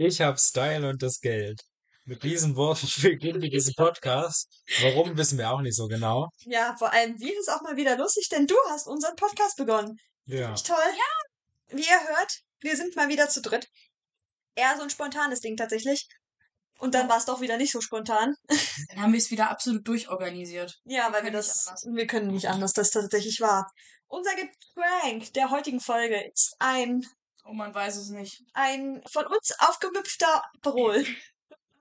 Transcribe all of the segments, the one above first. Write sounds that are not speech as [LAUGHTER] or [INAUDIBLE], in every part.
Ich habe Style und das Geld. Mit diesen Worten [LAUGHS] beginnen wir diesen Podcast. Warum, wissen wir auch nicht so genau. Ja, vor allem dir ist auch mal wieder lustig, denn du hast unseren Podcast begonnen. Ja. Nicht toll? Ja. Wie ihr hört, wir sind mal wieder zu dritt. Eher so ein spontanes Ding tatsächlich. Und dann war es doch wieder nicht so spontan. Dann haben wir es wieder absolut durchorganisiert. Ja, weil wir nicht das, anders. wir können nicht anders, das tatsächlich war. Unser Getränk der heutigen Folge ist ein, Oh, man weiß es nicht. ein von uns aufgemüpfter Aperol. [LAUGHS]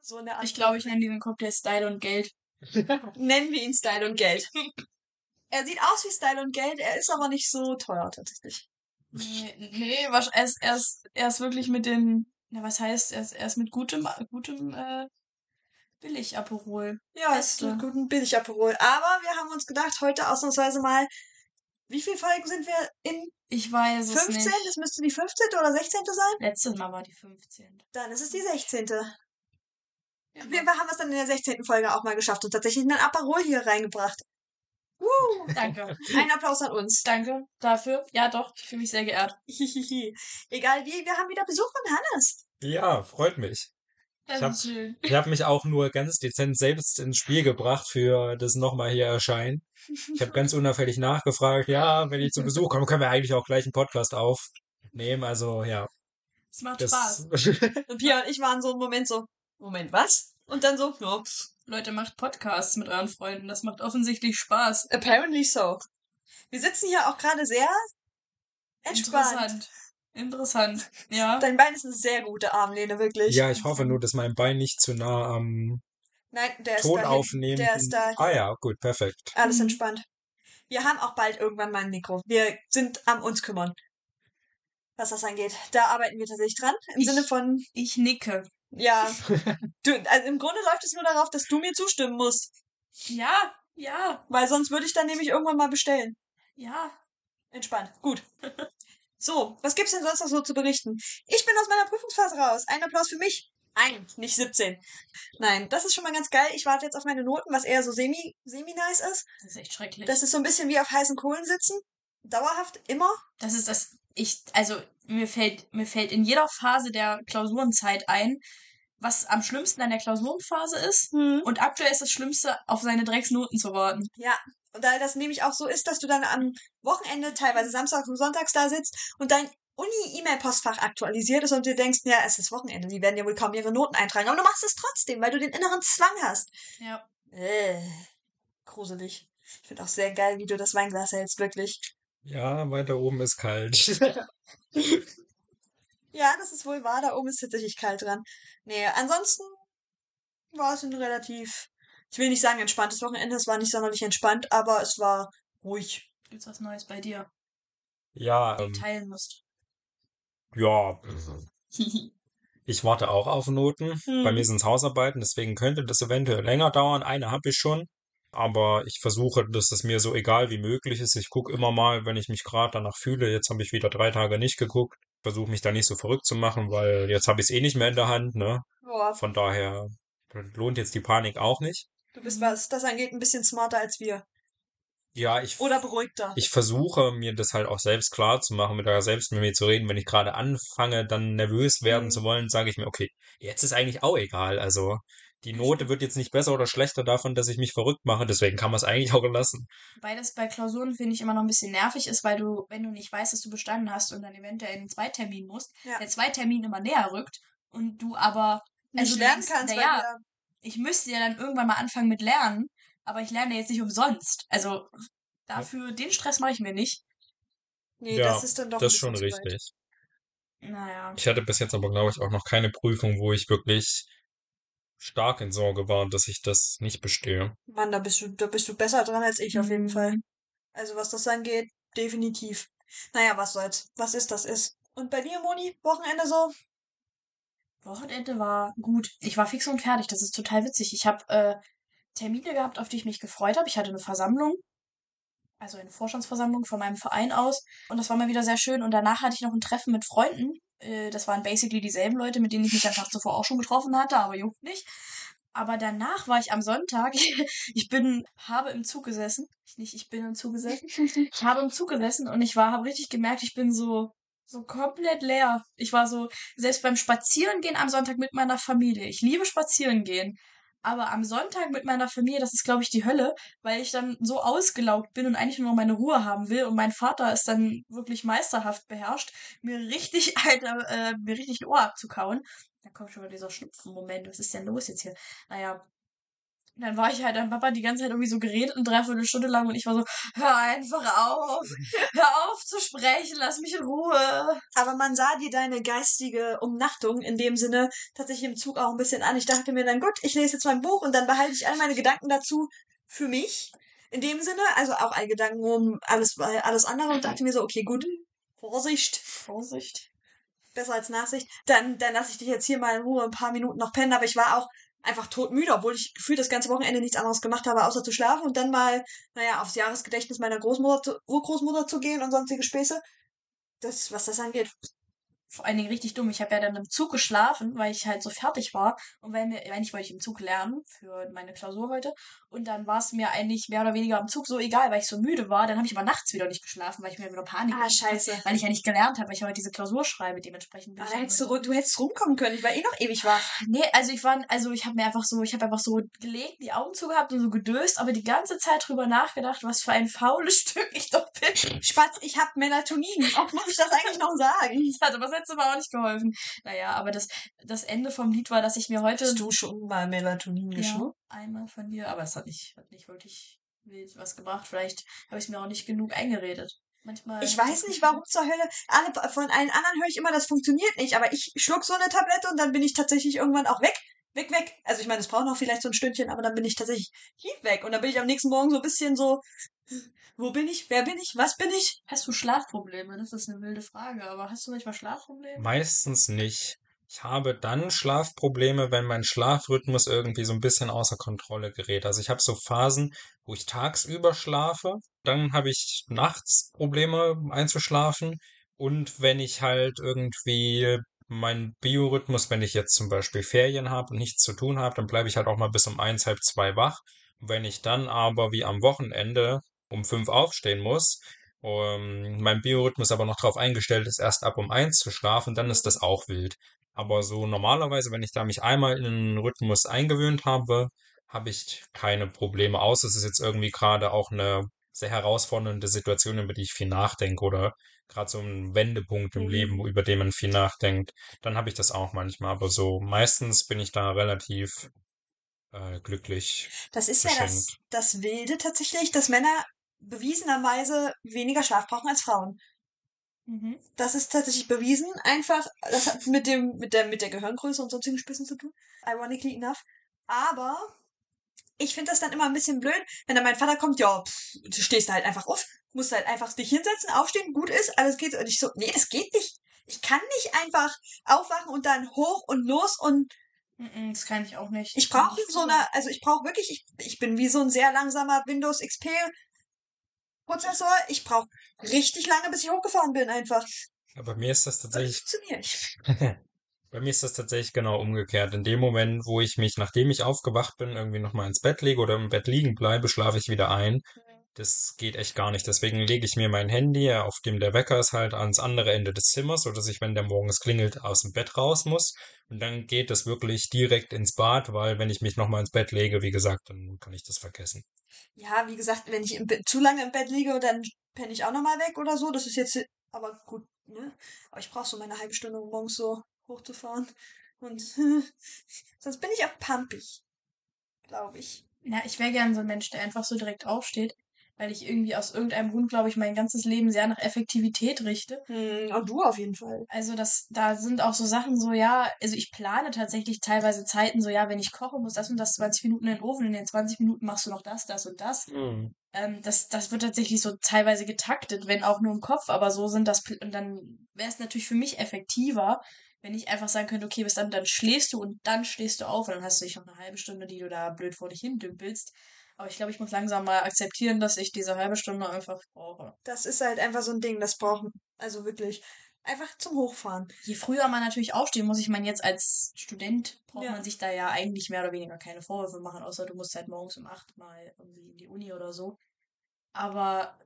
So eine Art. Ich glaube, ich nenne diesen Cocktail Style und Geld. [LAUGHS] Nennen wir ihn Style und Geld. er sieht aus wie Style und Geld, er ist aber nicht so teuer tatsächlich. Nee, nee wasch- er, ist, er, ist, er ist wirklich mit den. Na, was heißt, er ist, er ist mit gutem, gutem äh, Billig-Aperol. Ja, ist Beste. ein guten Billig-Aperol. Aber wir haben uns gedacht, heute ausnahmsweise mal, wie viele Folgen sind wir in? Ich weiß es 15? nicht. Das müsste die 15. oder 16. sein? Letztes Mal war die 15. Dann ist es die 16. Ja, Auf jeden Fall haben wir es dann in der 16. Folge auch mal geschafft und tatsächlich einen Aperol hier reingebracht. Woo! [LAUGHS] Danke. Ein Applaus an uns. Danke dafür. Ja, doch, ich fühle mich sehr geehrt. Hihihi. Egal wie, wir haben wieder Besuch von Hannes. Ja, freut mich. Das Ich hab- habe mich auch nur ganz dezent selbst ins Spiel gebracht für das nochmal hier erscheinen. Ich habe ganz unauffällig nachgefragt, ja, wenn ich zu Besuch komme, können wir eigentlich auch gleich einen Podcast aufnehmen. Also ja, Es macht das Spaß. [LAUGHS] Und Pia und ich waren so im Moment so, Moment, was? Und dann so, ja, Leute, macht Podcasts mit euren Freunden. Das macht offensichtlich Spaß. apparently so. Wir sitzen hier auch gerade sehr entspannt. Interessant. Interessant. Ja. Dein Bein ist eine sehr gute Armlehne, wirklich. ja, ich hoffe nur, dass mein Bein nicht zu nah am Nein, der ist Ton dahin. aufnehmen. Der ist da. Ah ja, gut, perfekt. Alles Mhm. entspannt. Wir haben auch bald irgendwann mal ein Mikro. Wir sind am uns kümmern. Was das angeht. Da arbeiten wir tatsächlich dran. Im Ich- Sinne von, Ich nicke. ja. [LAUGHS] Du, also im Grunde läuft es nur darauf, dass du mir zustimmen musst. Ja, ja, Weil sonst würde ich dann nämlich irgendwann mal bestellen. ja. Entspannt. Gut. [LAUGHS] So, was gibt's denn sonst noch so zu berichten? Ich bin aus meiner Prüfungsphase raus. Ein Applaus für mich. Ein, nicht 17. Nein, das ist schon mal ganz geil. Ich warte jetzt auf meine Noten, was eher so semi, semi nice ist. Das ist echt schrecklich. Das ist so ein bisschen wie auf heißen Kohlen sitzen. Dauerhaft immer. Das ist das. Ich, also, mir fällt, mir fällt in jeder Phase der Klausurenzeit ein, was am schlimmsten an der Klausurenphase ist. Und aktuell ist das Schlimmste, auf seine Drecksnoten zu warten. Ja, und da das nämlich auch so ist, dass du dann am Wochenende, teilweise samstags und sonntags da sitzt und dein Uni-E-Mail-Postfach aktualisiert ist und du denkst, ja, es ist Wochenende, die werden ja wohl kaum ihre Noten eintragen. Aber du machst es trotzdem, weil du den inneren Zwang hast. Ja. Äh, gruselig. Ich finde auch sehr geil, wie du das Weinglas hältst, wirklich. Ja, weiter oben ist kalt. [LAUGHS] Ja, das ist wohl wahr, da oben ist tatsächlich kalt dran. Nee, ansonsten war es ein relativ, ich will nicht sagen entspanntes Wochenende, es war nicht sonderlich entspannt, aber es war ruhig. Gibt's was Neues bei dir? Ja, Die ähm, du teilen musst. ja, [LAUGHS] ich warte auch auf Noten. Hm. Bei mir sind es Hausarbeiten, deswegen könnte das eventuell länger dauern. Eine habe ich schon. Aber ich versuche, dass es mir so egal wie möglich ist. Ich gucke immer mal, wenn ich mich gerade danach fühle. Jetzt habe ich wieder drei Tage nicht geguckt. Versuche mich da nicht so verrückt zu machen, weil jetzt habe ich es eh nicht mehr in der Hand, ne? Boah, Von daher lohnt jetzt die Panik auch nicht. Du bist, was das angeht, ein bisschen smarter als wir. Ja, ich, Oder beruhigter. ich versuche mir das halt auch selbst klar zu machen, mit da selbst mit mir zu reden. Wenn ich gerade anfange, dann nervös werden Mhm. zu wollen, sage ich mir, okay, jetzt ist eigentlich auch egal. Also die Note wird jetzt nicht besser oder schlechter davon, dass ich mich verrückt mache. Deswegen kann man es eigentlich auch lassen. Wobei das bei Klausuren, finde ich, immer noch ein bisschen nervig ist, weil du, wenn du nicht weißt, dass du bestanden hast und dann eventuell in den Zweitermin musst, Ja. der Zweitermin immer näher rückt und du aber Nicht also du lernen kannst, weil ja, ich müsste ja dann irgendwann mal anfangen mit Lernen, aber ich lerne jetzt nicht umsonst. Also dafür, den Stress mache ich mir nicht. nee, Ja, das ist dann doch Das ist schon richtig. Naja. Ich hatte bis jetzt aber, glaube ich, auch noch keine Prüfung, wo ich wirklich stark in Sorge war, dass ich das nicht bestehe. Mann, da bist du, da bist du besser dran als ich auf jeden Mhm. Fall. Also was das angeht, definitiv. Naja, was soll's. Was ist, das ist. Und bei dir, Moni, Wochenende so? Wochenende war gut. Ich war fix und fertig. Das ist total witzig. Ich habe äh, Termine gehabt, auf die ich mich gefreut habe. Ich hatte eine Versammlung, also eine Vorstandsversammlung von meinem Verein aus. Und das war mal wieder sehr schön. Und danach hatte ich noch ein Treffen mit Freunden. Äh, das waren basically dieselben Leute, mit denen ich mich am Tag zuvor auch schon getroffen hatte, aber juckt nicht. Aber danach war ich am Sonntag, [LAUGHS] ich bin, habe im Zug gesessen. Ich nicht, ich bin im Zug gesessen. Ich habe im Zug gesessen und ich war, habe richtig gemerkt, ich bin so so komplett leer. Ich war so, selbst beim Spazierengehen am Sonntag mit meiner Familie. Ich liebe Spazierengehen. Aber am Sonntag mit meiner Familie, das ist, glaube ich, die Hölle, weil ich dann so ausgelaugt bin und eigentlich nur meine Ruhe haben will. Und mein Vater ist dann wirklich meisterhaft beherrscht, mir richtig, [LAUGHS] Alter, äh, mir richtig ein Ohr abzukauen. Da kommt schon mal dieser Schnupfen-Moment. Was ist denn los jetzt hier? Naja, dann war ich halt an Papa die ganze Zeit irgendwie so geredet, eine Dreiviertelstunde lang und ich war so, hör einfach auf, hör auf zu sprechen, lass mich in Ruhe. Aber man sah dir deine geistige Umnachtung in dem Sinne tatsächlich im Zug auch ein bisschen an. Ich dachte mir dann, gut, ich lese jetzt mein Buch und dann behalte ich all meine Gedanken dazu für mich. In dem Sinne, also auch all Gedanken um alles, alles andere und dachte mir so, okay, gut, Vorsicht. Vorsicht. Besser als Nachsicht. Dann, dann lasse ich dich jetzt hier mal in Ruhe ein paar Minuten noch pennen, aber ich war auch einfach todmüde, obwohl ich gefühlt das ganze Wochenende nichts anderes gemacht habe, außer zu schlafen und dann mal, naja, aufs Jahresgedächtnis meiner Großmutter, Urgroßmutter zu gehen und sonstige Späße. Das, was das angeht, vor allen Dingen richtig dumm. Ich habe ja dann im Zug geschlafen, weil ich halt so fertig war. Und wenn mir, eigentlich wollte ich im Zug lernen für meine Klausur heute. Und dann war es mir eigentlich mehr oder weniger im Zug so egal, weil ich so müde war. Dann habe ich aber nachts wieder nicht geschlafen, weil ich mir wieder Panik Ah, scheiße. Weil ich ja nicht gelernt habe, weil ich heute diese Klausur schreibe, dementsprechend. Ah, da hättest du, du hättest rumkommen können. Ich war eh noch ewig wach. Nee, also ich war, also ich habe mir einfach so, ich habe einfach so gelegt, die Augen zugehabt und so gedöst, aber die ganze Zeit drüber nachgedacht, was für ein faules [LAUGHS] Stück ich doch bin. Spatz, ich hab Melatonin. Auch muss ich das eigentlich noch sagen? [LAUGHS] Das hat aber auch nicht geholfen. Naja, aber das, das Ende vom Lied war, dass ich mir heute. Hast du schon mal Melatonin ja, geschluckt? einmal von dir, aber es hat nicht, hat nicht wirklich was gebracht. Vielleicht habe ich es mir auch nicht genug eingeredet. Manchmal. Ich weiß nicht, warum zur Hölle. Alle, von allen anderen höre ich immer, das funktioniert nicht. Aber ich schluck so eine Tablette und dann bin ich tatsächlich irgendwann auch weg. Weg, weg. Also ich meine, es braucht noch vielleicht so ein Stündchen, aber dann bin ich tatsächlich tief weg. Und dann bin ich am nächsten Morgen so ein bisschen so, wo bin ich? Wer bin ich? Was bin ich? Hast du Schlafprobleme? Das ist eine wilde Frage, aber hast du manchmal Schlafprobleme? Meistens nicht. Ich habe dann Schlafprobleme, wenn mein Schlafrhythmus irgendwie so ein bisschen außer Kontrolle gerät. Also ich habe so Phasen, wo ich tagsüber schlafe, dann habe ich nachts Probleme einzuschlafen und wenn ich halt irgendwie mein Biorhythmus, wenn ich jetzt zum Beispiel Ferien habe und nichts zu tun habe, dann bleibe ich halt auch mal bis um eins, halb zwei wach. Wenn ich dann aber wie am Wochenende um fünf aufstehen muss, um, mein Biorhythmus aber noch darauf eingestellt ist, erst ab um eins zu schlafen, dann ist das auch wild. Aber so normalerweise, wenn ich da mich einmal in einen Rhythmus eingewöhnt habe, habe ich keine Probleme aus. Es ist jetzt irgendwie gerade auch eine sehr herausfordernde Situation, über die ich viel nachdenke oder gerade so ein Wendepunkt im Mhm. Leben, über den man viel nachdenkt. Dann habe ich das auch manchmal. Aber so meistens bin ich da relativ äh, glücklich. Das ist ja das, das Wilde tatsächlich, dass Männer bewiesenerweise weniger Schlaf brauchen als Frauen. Mhm. Das ist tatsächlich bewiesen. Einfach, das hat mit dem, mit der, mit der Gehirngröße und sonstigen Spitzen zu tun. Ironically enough. Aber ich finde das dann immer ein bisschen blöd, wenn dann mein Vater kommt, ja, pff, du stehst halt einfach auf, musst halt einfach dich hinsetzen, aufstehen, gut ist, alles geht. Und ich so, nee, das geht nicht. Ich kann nicht einfach aufwachen und dann hoch und los und Das kann ich auch nicht. ich brauche so eine, also ich brauche wirklich, ich, ich bin wie so ein sehr langsamer Windows XP Prozessor. Ich brauche richtig lange, bis ich hochgefahren bin, einfach. Aber mir ist das Das tatsächlich funktioniert. [LAUGHS] Bei mir ist das tatsächlich genau umgekehrt. In dem Moment, wo ich mich, nachdem ich aufgewacht bin, irgendwie nochmal ins Bett lege oder im Bett liegen bleibe, schlafe ich wieder ein. Das geht echt gar nicht. Deswegen lege ich mir mein Handy, auf dem der Wecker ist, halt ans andere Ende des Zimmers, sodass ich, wenn der morgens klingelt, aus dem Bett raus muss. Und dann geht es wirklich direkt ins Bad, weil wenn ich mich nochmal ins Bett lege, wie gesagt, dann kann ich das vergessen. Ja, wie gesagt, wenn ich zu lange im Bett liege, dann penne ich auch nochmal weg oder so. Das ist jetzt, aber gut, ne? Aber ich brauche so meine halbe Stunde, morgens so hochzufahren. Und [LAUGHS] sonst bin ich auch pumpig. Glaube ich. Ja, ich wäre gern so ein Mensch, der einfach so direkt aufsteht, weil ich irgendwie aus irgendeinem Grund, glaube ich, mein ganzes Leben sehr nach Effektivität richte. Hm, auch du auf jeden Fall. Also das, da sind auch so Sachen so, ja, also ich plane tatsächlich teilweise Zeiten so, ja, wenn ich koche, muss das und das 20 Minuten in den Ofen, in den 20 Minuten machst du noch das, das und das. Hm. Ähm, das, das wird tatsächlich so teilweise getaktet, wenn auch nur im Kopf, aber so sind das, und dann wäre es natürlich für mich effektiver, wenn ich einfach sagen könnte, okay, bis dann, dann schläfst du und dann stehst du auf und dann hast du dich noch eine halbe Stunde, die du da blöd vor dich hin dümpelst. Aber ich glaube, ich muss langsam mal akzeptieren, dass ich diese halbe Stunde einfach brauche. Das ist halt einfach so ein Ding, das brauchen, also wirklich, einfach zum Hochfahren. Je früher man natürlich aufstehen muss, ich meine, jetzt als Student braucht Ja. man sich da ja eigentlich mehr oder weniger keine Vorwürfe machen, außer du musst halt morgens um acht mal irgendwie in die Uni oder so. Aber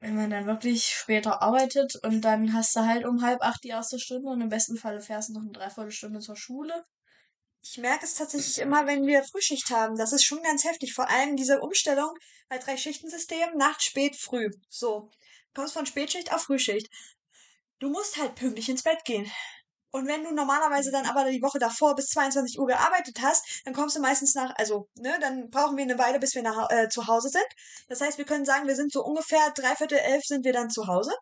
wenn man dann wirklich später arbeitet und dann hast du halt um halb acht die erste Stunde und im besten Falle fährst du noch eine Dreiviertelstunde zur Schule. Ich merke es tatsächlich immer, wenn wir Frühschicht haben. Das ist schon ganz heftig. Vor allem diese Umstellung bei Drei-Schichten-System, Nacht, Spät, Früh. So. Du kommst von Spätschicht auf Frühschicht. Du musst halt pünktlich ins Bett gehen. Und wenn du normalerweise dann aber die Woche davor bis 22 Uhr gearbeitet hast, dann kommst du meistens nach, also, ne, dann brauchen wir eine Weile, bis wir nach, äh, zu Hause sind. Das heißt, wir können sagen, wir sind so ungefähr dreiviertel elf sind wir dann zu Hause.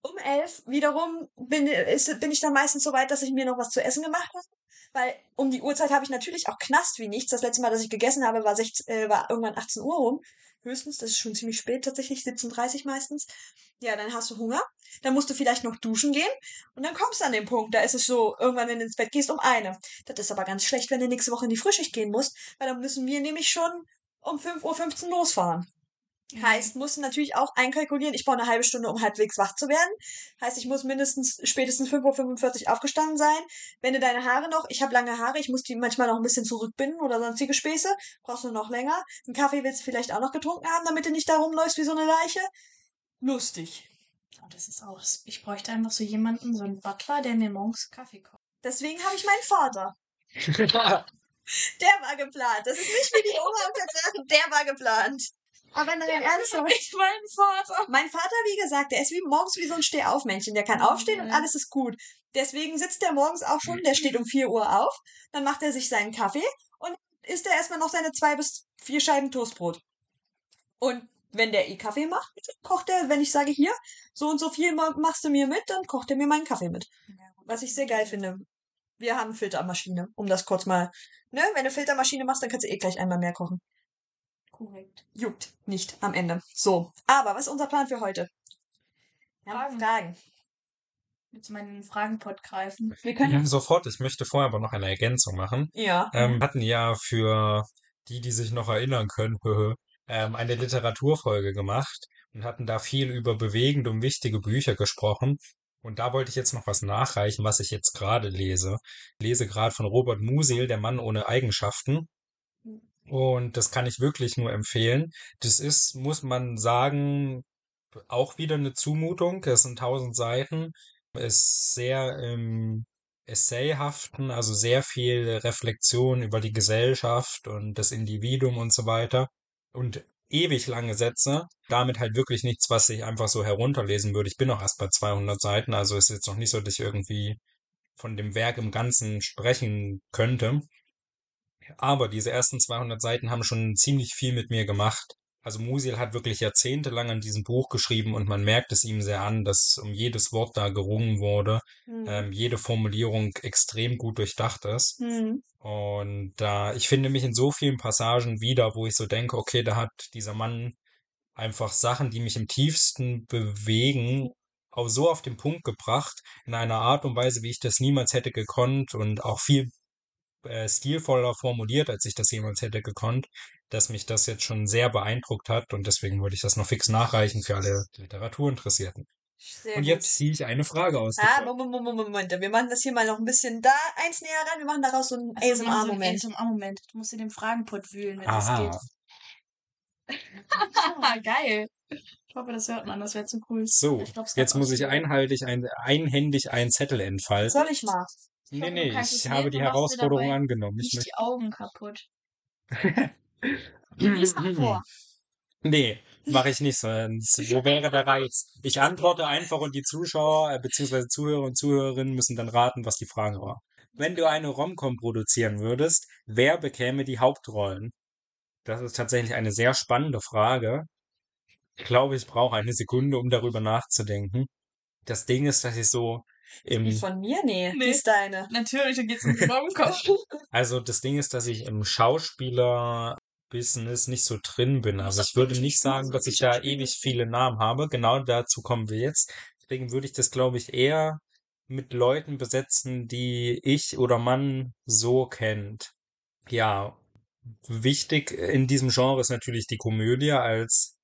Um elf wiederum bin, ist, bin ich dann meistens so weit, dass ich mir noch was zu essen gemacht habe. Weil um die Uhrzeit habe ich natürlich auch Knast wie nichts. Das letzte Mal, dass ich gegessen habe, war, 16, äh, war irgendwann 18 Uhr rum. Höchstens, das ist schon ziemlich spät tatsächlich, 17.30 meistens. Ja, dann hast du Hunger. Dann musst du vielleicht noch duschen gehen. Und dann kommst du an den Punkt, da ist es so, irgendwann, wenn du ins Bett gehst, um eine. Das ist aber ganz schlecht, wenn du nächste Woche in die Frühschicht gehen musst, weil dann müssen wir nämlich schon um 5.15 Uhr losfahren. Mhm. Heißt, musst du natürlich auch einkalkulieren, ich brauche eine halbe Stunde, um halbwegs wach zu werden. Heißt, ich muss mindestens spätestens 5.45 Uhr aufgestanden sein. Wenn du deine Haare noch, ich habe lange Haare, ich muss die manchmal noch ein bisschen zurückbinden oder sonstige Späße, brauchst du noch länger. Einen Kaffee willst du vielleicht auch noch getrunken haben, damit du nicht da rumläufst wie so eine Leiche. Lustig. Und das ist auch, ich bräuchte einfach so jemanden, so einen Butler, der mir morgens Kaffee kocht. Deswegen habe ich meinen Vater. [LAUGHS] Der war geplant. Das ist nicht wie die Oma auf der Drachen, der war geplant. Aber nein, ernsthaft. Ich mein Vater. Mein Vater, wie gesagt, der ist wie morgens wie so ein Stehaufmännchen. Der kann aufstehen und Mhm. alles ist gut. Deswegen sitzt der morgens auch schon, der steht um 4 Uhr auf, dann macht er sich seinen Kaffee und isst er erstmal noch seine zwei bis vier Scheiben Toastbrot. Und wenn der eh Kaffee macht, kocht er, wenn ich sage, hier, so und so viel ma- machst du mir mit, dann kocht er mir meinen Kaffee mit. Was ich sehr geil finde. Wir haben Filtermaschine, um das kurz mal, ne, wenn du Filtermaschine machst, dann kannst du eh gleich einmal mehr kochen. Korrekt. Juckt nicht am Ende. So, aber was ist unser Plan für heute? Wir haben Fragen. Fragen. Jetzt mal in den Fragenpot greifen. Wir können. Ja, sofort. Ich möchte vorher aber noch eine Ergänzung machen. Ja. Ähm, hatten ja für die, die sich noch erinnern können, [LAUGHS] ähm, eine Literaturfolge gemacht und hatten da viel über bewegende und wichtige Bücher gesprochen. Und da wollte ich jetzt noch was nachreichen, was ich jetzt gerade lese. Ich lese gerade von Robert Musil, Der Mann ohne Eigenschaften. Und das kann ich wirklich nur empfehlen. Das ist, muss man sagen, auch wieder eine Zumutung. Es sind tausend Seiten. Ist sehr im Essayhaften, also sehr viel Reflexion über die Gesellschaft und das Individuum und so weiter. Und ewig lange Sätze. Damit halt wirklich nichts, was ich einfach so herunterlesen würde. Ich bin noch erst bei 200 Seiten, also ist jetzt noch nicht so, dass ich irgendwie von dem Werk im Ganzen sprechen könnte. Aber diese ersten 200 Seiten haben schon ziemlich viel mit mir gemacht. Also Musil hat wirklich jahrzehntelang an diesem Buch geschrieben und man merkt es ihm sehr an, dass um jedes Wort da gerungen wurde, Hm. ähm, jede Formulierung extrem gut durchdacht ist. Hm. Und da, ich finde mich in so vielen Passagen wieder, wo ich so denke, okay, da hat dieser Mann einfach Sachen, die mich im tiefsten bewegen, auch so auf den Punkt gebracht, in einer Art und Weise, wie ich das niemals hätte gekonnt und auch viel äh, stilvoller formuliert, als ich das jemals hätte gekonnt, dass mich das jetzt schon sehr beeindruckt hat und deswegen wollte ich das noch fix nachreichen für alle Literaturinteressierten. Sehr und gut. jetzt ziehe ich eine Frage aus. Ah. Moment, Moment, Moment. Wir machen das hier mal noch ein bisschen da eins näher ran. Wir machen daraus so einen Also, haben so ASMR-Moment. ASMR-Moment. Du musst in den Fragenpot wühlen, wenn Aha. das geht. [LAUGHS] Geil. Ich hoffe, das hört man. Das wäre zu cool. So, Ich glaub, jetzt muss ich einhaltig ein, einhändig einen Zettel entfalten. Soll ich mal? Nee, nee, ich habe die Herausforderung angenommen. Ich Nicht die Augen kaputt. [LAUGHS] Lies mal vor. Nee, mache ich nicht, sonst wo wäre der Reiz? Ich antworte einfach und die Zuschauer äh, bzw. Zuhörer und Zuhörerinnen müssen dann raten, was die Frage war. Wenn du eine Romcom produzieren würdest, wer bekäme die Hauptrollen? Das ist tatsächlich eine sehr spannende Frage. Ich glaube, ich brauche eine Sekunde, um darüber nachzudenken. Das Ding ist, dass ich so Die im von mir? Nee, Nee. die ist deine. Natürlich, da geht's um den Romcom. Also das Ding ist, dass ich im Schauspieler-Business nicht so drin bin. Also ich würde nicht sagen, dass ich da ewig viele Namen habe. Genau dazu kommen wir jetzt. Deswegen würde ich das, glaube ich, eher mit Leuten besetzen, die ich oder man so kennt. Ja, wichtig in diesem Genre ist natürlich die Komödie als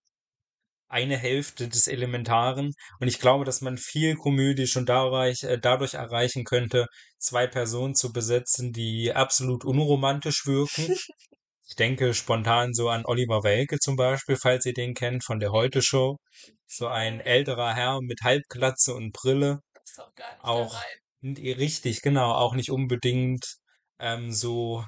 eine Hälfte des Elementaren. Und ich glaube, dass man viel Komödie schon dadurch, äh, dadurch erreichen könnte, zwei Personen zu besetzen, die absolut unromantisch wirken [LAUGHS] Ich denke spontan so an Oliver Welke zum Beispiel, falls ihr den kennt, von der Heute-Show. So ein älterer Herr mit Halbglatze und Brille. Das kommt gar nicht Auch richtig, genau, auch nicht unbedingt ähm, so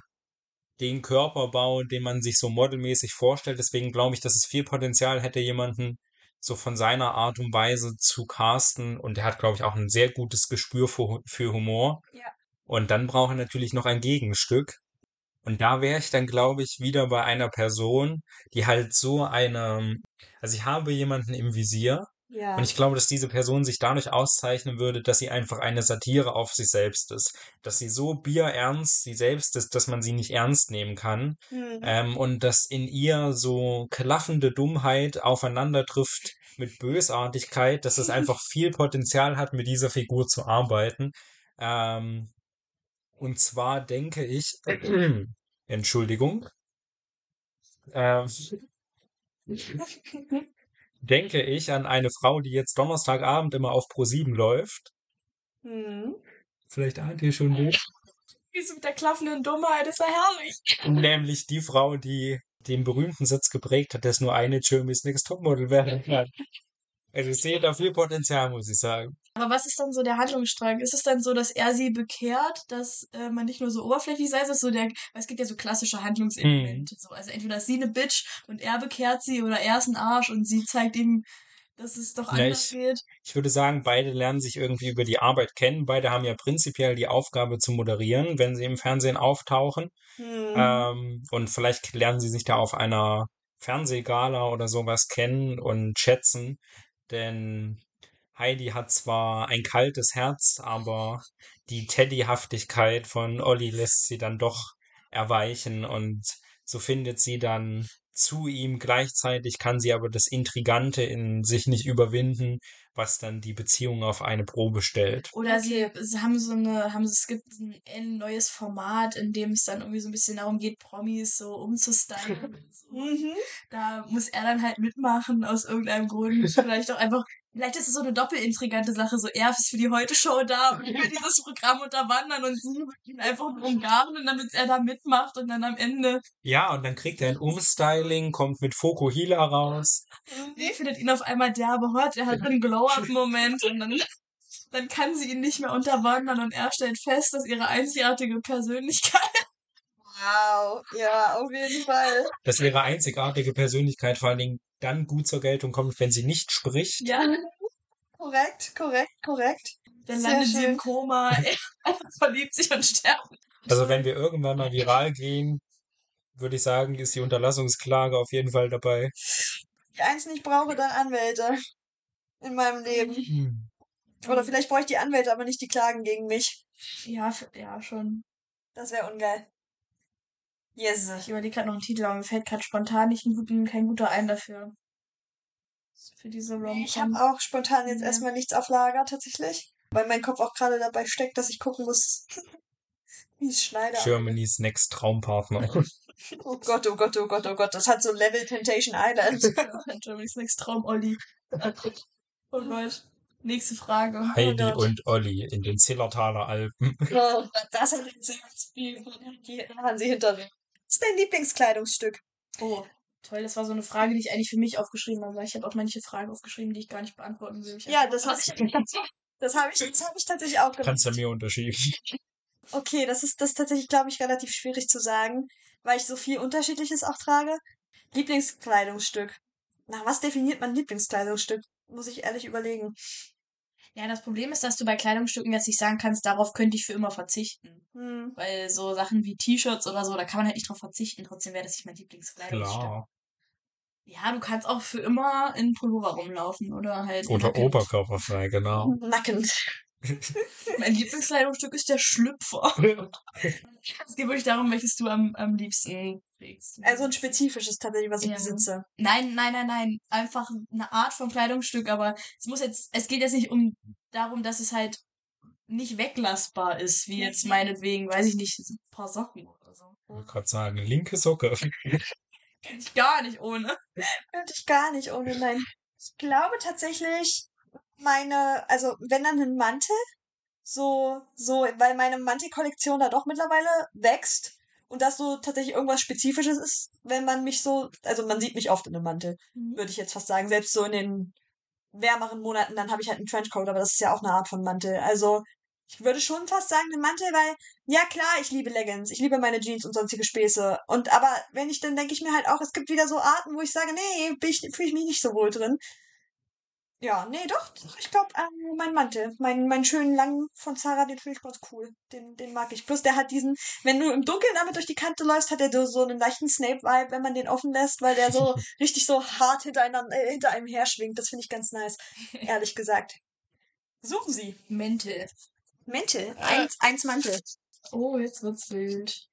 den Körperbau, den man sich so modelmäßig vorstellt. Deswegen glaube ich, dass es viel Potenzial hätte, jemanden so von seiner Art und Weise zu casten. Und er hat, glaube ich, auch ein sehr gutes Gespür für, für Humor. Ja. Und dann braucht er natürlich noch ein Gegenstück. Und da wäre ich dann, glaube ich, wieder bei einer Person, die halt so eine, also ich habe jemanden im Visier, Ja. und ich glaube, dass diese Person sich dadurch auszeichnen würde, dass sie einfach eine Satire auf sich selbst ist. Dass sie so bierernst sie selbst ist, dass man sie nicht ernst nehmen kann. Hm. Ähm, und dass in ihr so klaffende Dummheit aufeinander trifft mit Bösartigkeit, dass es einfach [LAUGHS] viel Potenzial hat, mit dieser Figur zu arbeiten. Ähm, und zwar denke ich, [CLEARS THROAT] Entschuldigung, ähm, [LAUGHS] [LAUGHS] denke ich an eine Frau, die jetzt Donnerstagabend immer auf Pro7 läuft. Hm. Vielleicht ahnt ihr schon wen. Wie so mit der klaffenden Dummheit, ist ja herrlich. Nämlich die Frau, die den berühmten Satz geprägt hat, dass nur eine Jeremy's Next Topmodel werden kann. [LAUGHS] Also ich sehe da viel Potenzial, muss ich sagen. Aber was ist dann so der Handlungsstrang? Ist es dann so, dass er sie bekehrt, dass äh, man nicht nur so oberflächlich sei, sondern so der, weil es gibt ja so klassische Handlungselemente. So. Also entweder ist sie eine Bitch und er bekehrt sie oder er ist ein Arsch und sie zeigt ihm, dass es doch Ja, anders ich- geht. Ich würde sagen, beide lernen sich irgendwie über die Arbeit kennen. Beide haben ja prinzipiell die Aufgabe zu moderieren, wenn sie im Fernsehen auftauchen. Hm. Ähm, und vielleicht lernen sie sich da auf einer Fernsehgala oder sowas kennen und schätzen. Denn Heidi hat zwar ein kaltes Herz, aber die Teddyhaftigkeit von Olli lässt sie dann doch erweichen und so findet sie dann zu ihm. Gleichzeitig kann sie aber das Intrigante in sich nicht überwinden, was dann die Beziehung auf eine Probe stellt. Oder sie, sie haben so eine, haben es gibt ein, neues Format, in dem es dann irgendwie so ein bisschen darum geht, Promis so umzustylen. so. [LAUGHS] Mhm. Da muss er dann halt mitmachen aus irgendeinem Grund. Vielleicht auch einfach, vielleicht ist es so eine doppelintrigante Sache. So er ist für die Heute-Show da und [LAUGHS] will dieses Programm unterwandern und sie wird ihn einfach nur umgarnen, damit er da mitmacht und dann am Ende Ja, und dann kriegt er ein Umstyling, kommt mit Fokuhila raus. [LAUGHS] sie findet ihn auf einmal derbe hot, er hat einen Glow-Up-Moment und dann, dann kann sie ihn nicht mehr unterwandern und er stellt fest, dass ihre einzigartige Persönlichkeit [LAUGHS] Wow. Ja, auf jeden Fall. dass ihre einzigartige Persönlichkeit vor allen Dingen dann gut zur Geltung kommt, wenn sie nicht spricht. Ja, Korrekt, korrekt, korrekt. dann Sehr landet sie im schön. Koma, [LAUGHS] er verliebt sich und stirbt. Also wenn wir irgendwann mal viral gehen, würde ich sagen, ist die Unterlassungsklage auf jeden Fall dabei. Die eins nicht brauche, dann Anwälte. In meinem Leben. Hm. Oder vielleicht brauche ich die Anwälte, aber nicht die Klagen gegen mich. Ja, ja, schon. Das wäre ungeil. Yes. Ich überlege gerade noch einen Titel, aber mir fällt gerade spontan nicht ein guten, kein guter ein dafür. Für diese Rom-Com. Ich habe auch spontan jetzt Ja. erstmal nichts auf Lager, tatsächlich. Weil mein Kopf auch gerade dabei steckt, dass ich gucken muss, [LAUGHS] wie es Schneider. Germany's Next Traumpartner. [LAUGHS] Oh Gott, oh Gott, oh Gott, oh Gott. Das hat so Level Temptation Island. [LAUGHS] Germany's Next Traum Olli. Oh Gott. Nächste Frage. Heidi Gott. und Olli in den Zillertaler Alpen. Oh, das hat jetzt sehr viel. Die haben sie hinter mir. Ist dein Lieblingskleidungsstück? Oh, toll. Das war so eine Frage, die ich eigentlich für mich aufgeschrieben habe, ich habe auch manche Fragen aufgeschrieben, die ich gar nicht beantworten will. Ich Ja, das habe ich, das habe ich, das habe ich tatsächlich auch gemacht. Kannst du mir unterschieben. Okay, das ist das ist tatsächlich, glaube ich, relativ schwierig zu sagen, weil ich so viel Unterschiedliches auch trage. Lieblingskleidungsstück. Nach was definiert man Lieblingskleidungsstück? Muss ich ehrlich überlegen. Ja, das Problem ist, dass du bei Kleidungsstücken jetzt nicht sagen kannst, darauf könnte ich für immer verzichten. Hm. Weil so Sachen wie T-Shirts oder so, da kann man halt nicht drauf verzichten. Trotzdem wäre das nicht mein Lieblingskleidungsstück. Klar. Ja, du kannst auch für immer in Pullover rumlaufen oder halt. Oder nackend. oberkörperfrei, genau. [LAUGHS] Nackend. Mein Lieblingskleidungsstück ist der Schlüpfer. [LAUGHS] Es geht wirklich darum, welches du am, am liebsten trägst. Also ein spezifisches tatsächlich, was ich Ja. besitze. Nein, nein, nein, nein. Einfach eine Art von Kleidungsstück, aber es muss jetzt, es geht jetzt nicht um darum, dass es halt nicht weglassbar ist, wie jetzt Mhm. meinetwegen, weiß ich nicht, ein paar Socken oder so. Ich wollte gerade sagen, linke Socke. Kann ich gar nicht ohne. Könnte ich gar nicht ohne nein. Ich glaube tatsächlich, meine, also wenn dann ein Mantel, so, so, weil meine Mantelkollektion da doch mittlerweile wächst und das so tatsächlich irgendwas Spezifisches ist, wenn man mich so, also man sieht mich oft in einem Mantel, Mhm. würde ich jetzt fast sagen. Selbst so in den wärmeren Monaten, dann habe ich halt einen Trenchcoat, aber das ist ja auch eine Art von Mantel. Also ich würde schon fast sagen, einen Mantel, weil, ja klar, ich liebe Leggings, ich liebe meine Jeans und sonstige Späße. Und aber wenn ich, dann denke ich mir halt auch, es gibt wieder so Arten, wo ich sage, nee, fühle ich mich nicht so wohl drin. Ja, nee, doch, ich glaube, ähm, mein Mantel, mein, meinen schönen langen von Zara, den finde ich ganz cool. Den, den mag ich. Plus der hat diesen, wenn du im Dunkeln damit durch die Kante läufst, hat er so, so einen leichten Snape-Vibe, wenn man den offen lässt, weil der so [LAUGHS] richtig so hart hintereinander, äh, hinter einem her schwingt. Das finde ich ganz nice, ehrlich gesagt. Suchen Sie. Mäntel. Mantel. Eins, eins Mantel. Oh, jetzt wird's wild.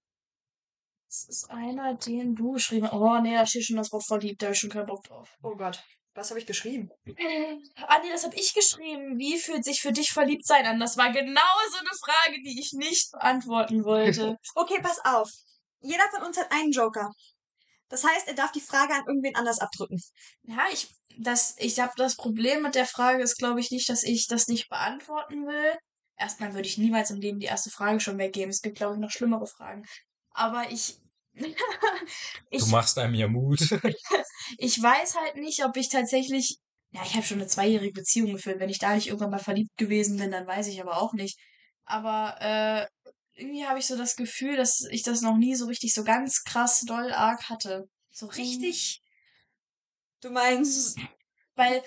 Das ist einer, den du geschrieben hast. Oh, nee, da steht schon das Wort verliebt. Da habe ich schon keinen Bock drauf. Oh Gott. Was habe ich geschrieben? [LAUGHS] Ah, nee, das habe ich geschrieben. Wie fühlt sich für dich verliebt sein an? Das war genau so eine Frage, die ich nicht beantworten wollte. [LAUGHS] Okay, pass auf. Jeder von uns hat einen Joker. Das heißt, er darf die Frage an irgendwen anders abdrücken. ja, ich, das, ich habe das Problem mit der Frage ist, glaube ich, nicht, dass ich das nicht beantworten will. Erstmal würde ich niemals im Leben die erste Frage schon weggeben. Es gibt, glaube ich, noch schlimmere Fragen. Aber ich, [LAUGHS] ich, Du machst einem ja Mut. [LAUGHS] [LAUGHS] ich weiß halt nicht, ob ich tatsächlich. Ja, ich habe schon eine zweijährige Beziehung geführt. Wenn ich da nicht irgendwann mal verliebt gewesen bin, dann weiß ich aber auch nicht. Aber äh, irgendwie habe ich so das Gefühl, dass ich das noch nie so richtig so ganz krass doll arg hatte. So richtig. Du meinst, Weil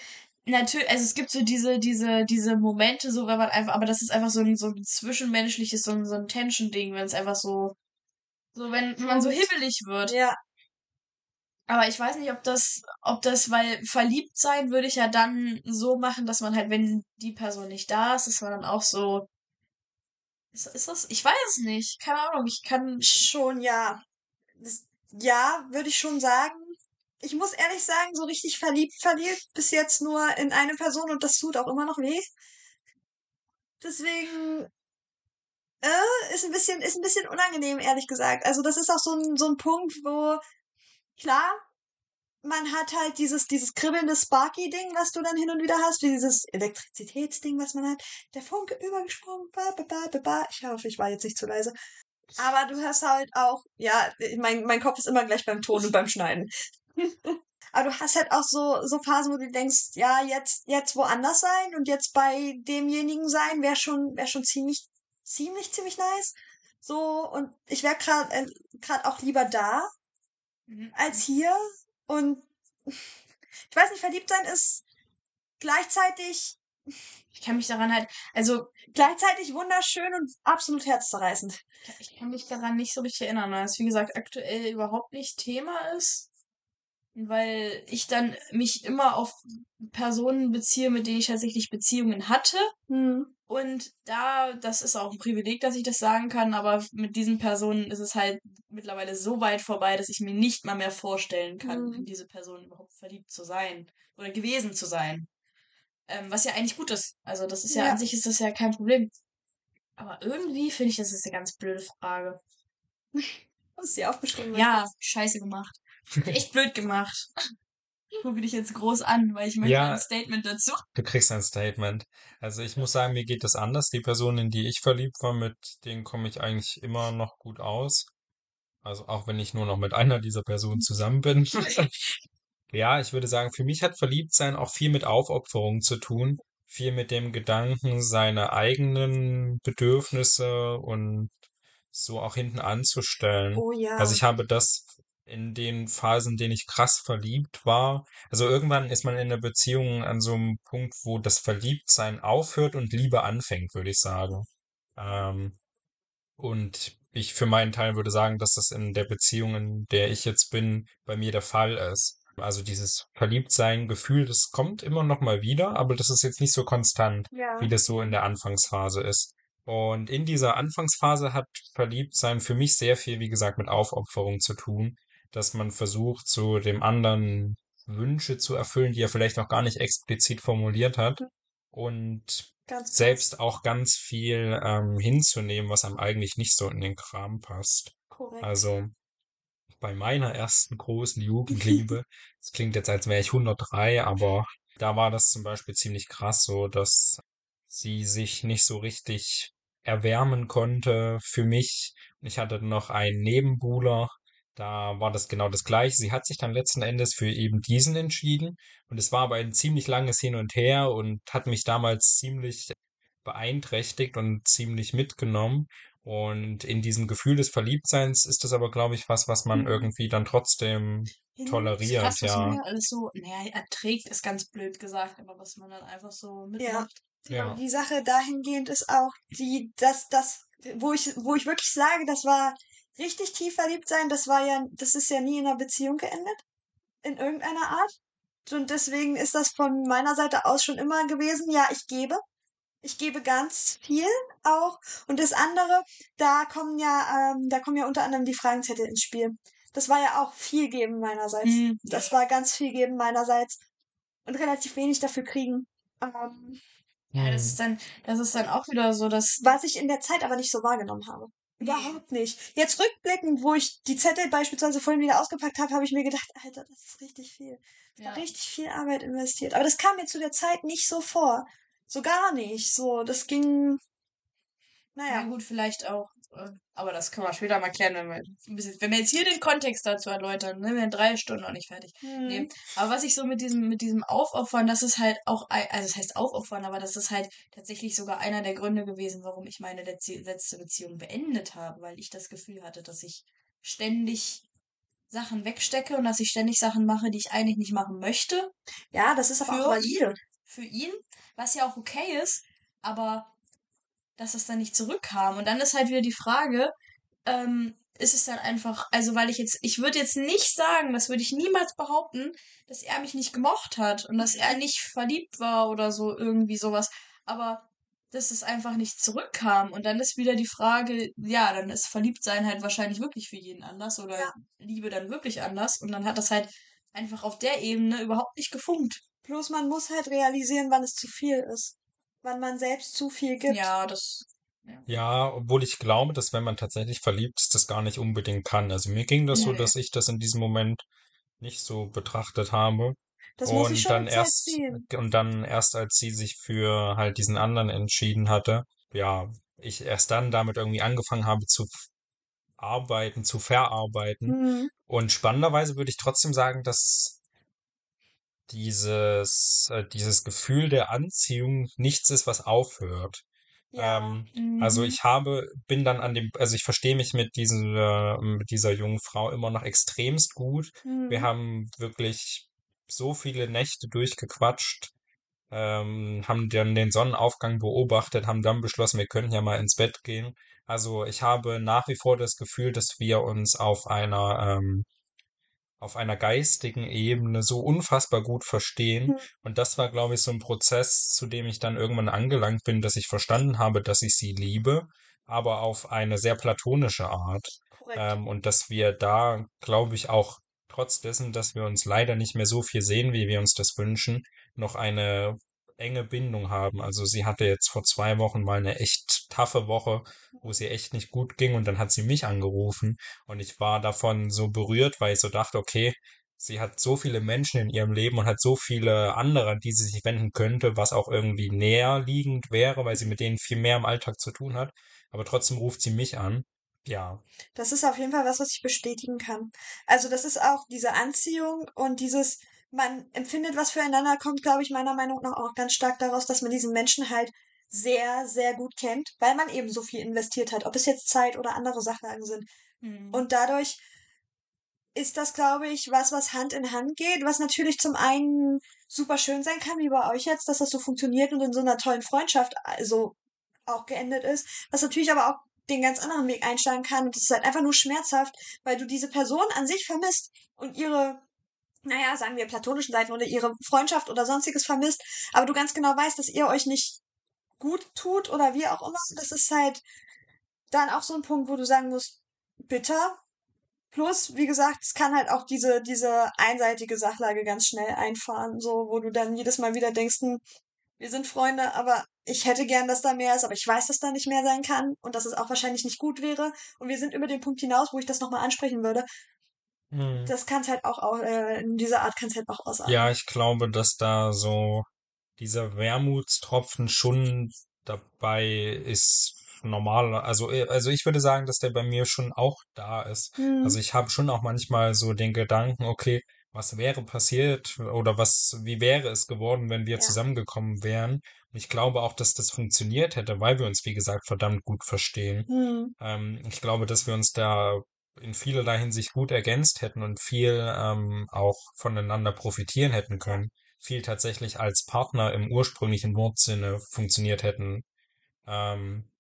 natürlich, also es gibt so diese, diese, diese Momente, so wenn man einfach, aber das ist einfach so ein, so ein zwischenmenschliches, so ein, so ein Tension-Ding, wenn es einfach so, so wenn, wenn man so hibbelig wird. ja, Aber ich weiß nicht, ob das, ob das, weil verliebt sein würde ich ja dann so machen, dass man halt, wenn die Person nicht da ist, ist man dann auch so. Ist, ist das? Ich weiß es nicht. Keine Ahnung. Ich kann. schon ja. Das, ja, würde ich schon sagen. Ich muss ehrlich sagen, so richtig verliebt, verliebt bis jetzt nur in eine Person und das tut auch immer noch weh. Deswegen äh, ist ein bisschen, ist ein bisschen unangenehm, ehrlich gesagt. Also das ist auch so ein, so ein Punkt, wo klar, man hat halt dieses, dieses kribbelnde Sparky-Ding, was du dann hin und wieder hast, wie dieses Elektrizitätsding, was man hat. Der Funke übergesprungen, ba, ba, ba, ba, ba. Ich hoffe, ich war jetzt nicht zu leise. Aber du hast halt auch, ja, mein, mein Kopf ist immer gleich beim Ton und beim Schneiden. [LAUGHS] Aber du hast halt auch so, so Phasen, wo du denkst, ja, jetzt, jetzt woanders sein und jetzt bei demjenigen sein, wäre schon, wäre schon ziemlich, ziemlich, ziemlich nice. So, und ich wäre gerade äh, grad auch lieber da als hier. Und ich weiß nicht, verliebt sein ist gleichzeitig, Ich kann mich daran halt. Also, gleichzeitig wunderschön und absolut herzzerreißend. ich kann mich daran nicht so richtig erinnern, weil es, wie gesagt, aktuell überhaupt nicht Thema ist. Weil ich dann mich immer auf Personen beziehe, mit denen ich tatsächlich Beziehungen hatte. Hm. Und da, das ist auch ein Privileg, dass ich das sagen kann, aber mit diesen Personen ist es halt mittlerweile so weit vorbei, dass ich mir nicht mal mehr vorstellen kann, Mhm. in diese Person überhaupt verliebt zu sein oder gewesen zu sein. Ähm, was ja eigentlich gut ist. Also das ist ja, Ja. an sich ist das ja kein Problem. Aber irgendwie finde ich, das ist eine ganz blöde Frage. [LAUGHS] Hast du sie aufgeschrieben? Ja, scheiße gemacht. Echt blöd gemacht. Ich gucke dich jetzt groß an, weil ich möchte Ja. ein Statement dazu. Du kriegst ein Statement. Also ich muss sagen, mir geht das anders. Die Personen, in die ich verliebt war, mit denen komme ich eigentlich immer noch gut aus. Also auch wenn ich nur noch mit einer dieser Personen zusammen bin. [LAUGHS] Ja, ich würde sagen, für mich hat Verliebtsein auch viel mit Aufopferung zu tun. Viel mit dem Gedanken, seine eigenen Bedürfnisse und so auch hinten anzustellen. Oh ja. Also ich habe das in den Phasen, in denen ich krass verliebt war. Also irgendwann ist man in der Beziehung an so einem Punkt, wo das Verliebtsein aufhört und Liebe anfängt, würde ich sagen. Ähm, und ich für meinen Teil würde sagen, dass das in der Beziehung, in der ich jetzt bin, bei mir der Fall ist. Also dieses Verliebtsein-Gefühl, das kommt immer noch mal wieder, aber das ist jetzt nicht so konstant ja. wie das so in der Anfangsphase ist. Und in dieser Anfangsphase hat Verliebtsein für mich sehr viel, wie gesagt, mit Aufopferung zu tun, dass man versucht, so dem anderen Wünsche zu erfüllen, die er vielleicht noch gar nicht explizit formuliert hat und Ganz selbst auch ganz viel ähm, hinzunehmen, was einem eigentlich nicht so in den Kram passt. Korrekt. Also bei meiner ersten großen [LAUGHS] Jugendliebe, das klingt jetzt, als wäre ich 103, aber da war das zum Beispiel ziemlich krass so, dass sie sich nicht so richtig erwärmen konnte für mich. Ich hatte noch einen Nebenbuhler, da war das genau das Gleiche. Sie hat sich dann letzten Endes für eben diesen entschieden. Und es war aber ein ziemlich langes Hin und Her und hat mich damals ziemlich beeinträchtigt und ziemlich mitgenommen. Und in diesem Gefühl des Verliebtseins ist das aber, glaube ich, was, was man Mhm. irgendwie dann trotzdem toleriert, Krass, was ja. man alles so, naja, erträgt, ist ganz blöd gesagt, aber was man dann einfach so mitmacht. Ja. Die Sache dahingehend ist auch, die, dass das, wo ich, wo ich wirklich sage, das war richtig tief verliebt sein, das war ja, das ist ja nie in einer Beziehung geendet. In irgendeiner Art. Und deswegen ist das von meiner Seite aus schon immer gewesen, ja, ich gebe. Ich gebe ganz viel auch. Und das andere, da kommen ja, ähm, da kommen ja unter anderem die Fragenzettel ins Spiel. Das war ja auch viel geben meinerseits. Mhm. Das war ganz viel geben meinerseits. Und relativ wenig dafür kriegen. Ähm, Ja, das ist dann, das ist dann auch wieder so, dass was ich in der Zeit aber nicht so wahrgenommen habe. Überhaupt nicht. Jetzt rückblickend, wo ich die Zettel beispielsweise vorhin wieder ausgepackt habe, habe ich mir gedacht, Alter, das ist richtig viel. ja, Da richtig viel Arbeit investiert. Aber das kam mir zu der Zeit nicht so vor. So gar nicht. So, das ging. ja Naja. gut, vielleicht auch, aber das können wir später mal klären, wenn wir bisschen, wenn wir jetzt hier den Kontext dazu erläutern, ne, wir sind drei Stunden noch nicht fertig. Hm. Nee. Aber was ich so mit diesem, mit diesem Aufopfern, das ist halt auch, also das heißt aufopfern, aber das ist halt tatsächlich sogar einer der Gründe gewesen, warum ich meine letzte, letzte Beziehung beendet habe, weil ich das Gefühl hatte, dass ich ständig Sachen wegstecke und dass ich ständig Sachen mache, die ich eigentlich nicht machen möchte Ja, das ist aber Für auch valide. für ihn, was ja auch okay ist, aber dass es dann nicht zurückkam. Und dann ist halt wieder die Frage, ähm, ist es dann einfach, also weil ich jetzt, ich würde jetzt nicht sagen, das würde ich niemals behaupten, dass er mich nicht gemocht hat und dass er nicht verliebt war oder so, irgendwie sowas. Aber dass es einfach nicht zurückkam. Und dann ist wieder die Frage, ja, dann ist Verliebtsein halt wahrscheinlich wirklich für jeden anders oder Ja. Liebe dann wirklich anders. Und dann hat das halt einfach auf der Ebene überhaupt nicht gefunkt. Bloß man muss halt realisieren, wann es zu viel ist. Wann man selbst zu viel gibt. Ja, das. Ja, obwohl ich glaube, dass wenn man tatsächlich verliebt ist, das gar nicht unbedingt kann. Also mir ging das so, Nee. dass ich das in diesem Moment nicht so betrachtet habe. Das muss ich und schon dann erst sehen. und dann erst als sie sich für halt diesen anderen entschieden hatte, ja, ich erst dann damit irgendwie angefangen habe zu arbeiten, zu verarbeiten. Hm. Und spannenderweise würde ich trotzdem sagen, dass dieses äh, dieses Gefühl der Anziehung nichts ist, was aufhört. Ja. Ähm, also Mhm. ich habe, bin dann an dem, also ich verstehe mich mit dieser, mit dieser jungen Frau immer noch extremst gut. Wir Hm. haben wirklich so viele Nächte durchgequatscht, ähm, haben dann den Sonnenaufgang beobachtet, haben dann beschlossen, wir könnten ja mal ins Bett gehen. Also ich habe nach wie vor das Gefühl, dass wir uns auf einer, ähm, auf einer geistigen Ebene so unfassbar gut verstehen. Hm. Und das war, glaube ich, so ein Prozess, zu dem ich dann irgendwann angelangt bin, dass ich verstanden habe, dass ich sie liebe, aber auf eine sehr platonische Art. Ähm, und dass wir da, glaube ich, auch trotz dessen, dass wir uns leider nicht mehr so viel sehen, wie wir uns das wünschen, noch eine enge Bindung haben. Also sie hatte jetzt vor zwei Wochen mal eine echt taffe Woche, wo ihr echt nicht gut ging und dann hat sie mich angerufen und ich war davon so berührt, weil ich so dachte, okay, sie hat so viele Menschen in ihrem Leben und hat so viele andere, an die sie sich wenden könnte, was auch irgendwie näher liegend wäre, weil sie mit denen viel mehr im Alltag zu tun hat. Aber trotzdem ruft sie mich an. Ja, Das ist auf jeden Fall was, was ich bestätigen kann. Also das ist auch diese Anziehung und dieses, man empfindet was füreinander, kommt, glaube ich, meiner Meinung nach auch ganz stark daraus, dass man diesen Menschen halt sehr, sehr gut kennt, weil man eben so viel investiert hat, ob es jetzt Zeit oder andere Sachlagen sind. Mhm. Und dadurch ist das, glaube ich, was, was Hand in Hand geht, was natürlich zum einen super schön sein kann, wie bei euch jetzt, dass das so funktioniert und in so einer tollen Freundschaft also auch geendet ist, was natürlich aber auch den ganz anderen Weg einschlagen kann und es ist halt einfach nur schmerzhaft, weil du diese Person an sich vermisst und ihre, naja, sagen wir platonischen Seiten oder ihre Freundschaft oder sonstiges vermisst, aber du ganz genau weißt, dass ihr euch nicht gut tut oder wie auch immer. Das ist halt dann auch so ein Punkt, wo du sagen musst, bitter. Plus, wie gesagt, es kann halt auch diese, diese einseitige Sachlage ganz schnell einfahren, so, wo du dann jedes Mal wieder denkst, hm, wir sind Freunde, aber ich hätte gern, dass da mehr ist, aber ich weiß, dass da nicht mehr sein kann und dass es auch wahrscheinlich nicht gut wäre. Und wir sind über den Punkt hinaus, wo ich das nochmal ansprechen würde. Hm. Das kann es halt auch, au- äh, in dieser Art kann es halt auch ausarten. Ja, ich glaube, dass da so dieser Wermutstropfen schon dabei ist, normaler. Also, äh, also ich würde sagen, dass der bei mir schon auch da ist. Hm. Also ich habe schon auch manchmal so den Gedanken, okay, was wäre passiert oder was, wie wäre es geworden, wenn wir Ja. zusammengekommen wären? Und ich glaube auch, dass das funktioniert hätte, weil wir uns, wie gesagt, verdammt gut verstehen. Hm. Ähm, ich glaube, dass wir uns da in vielerlei Hinsicht gut ergänzt hätten und viel ähm, auch voneinander profitieren hätten können. Viel tatsächlich als Partner im ursprünglichen Wortsinne funktioniert hätten. Ähm,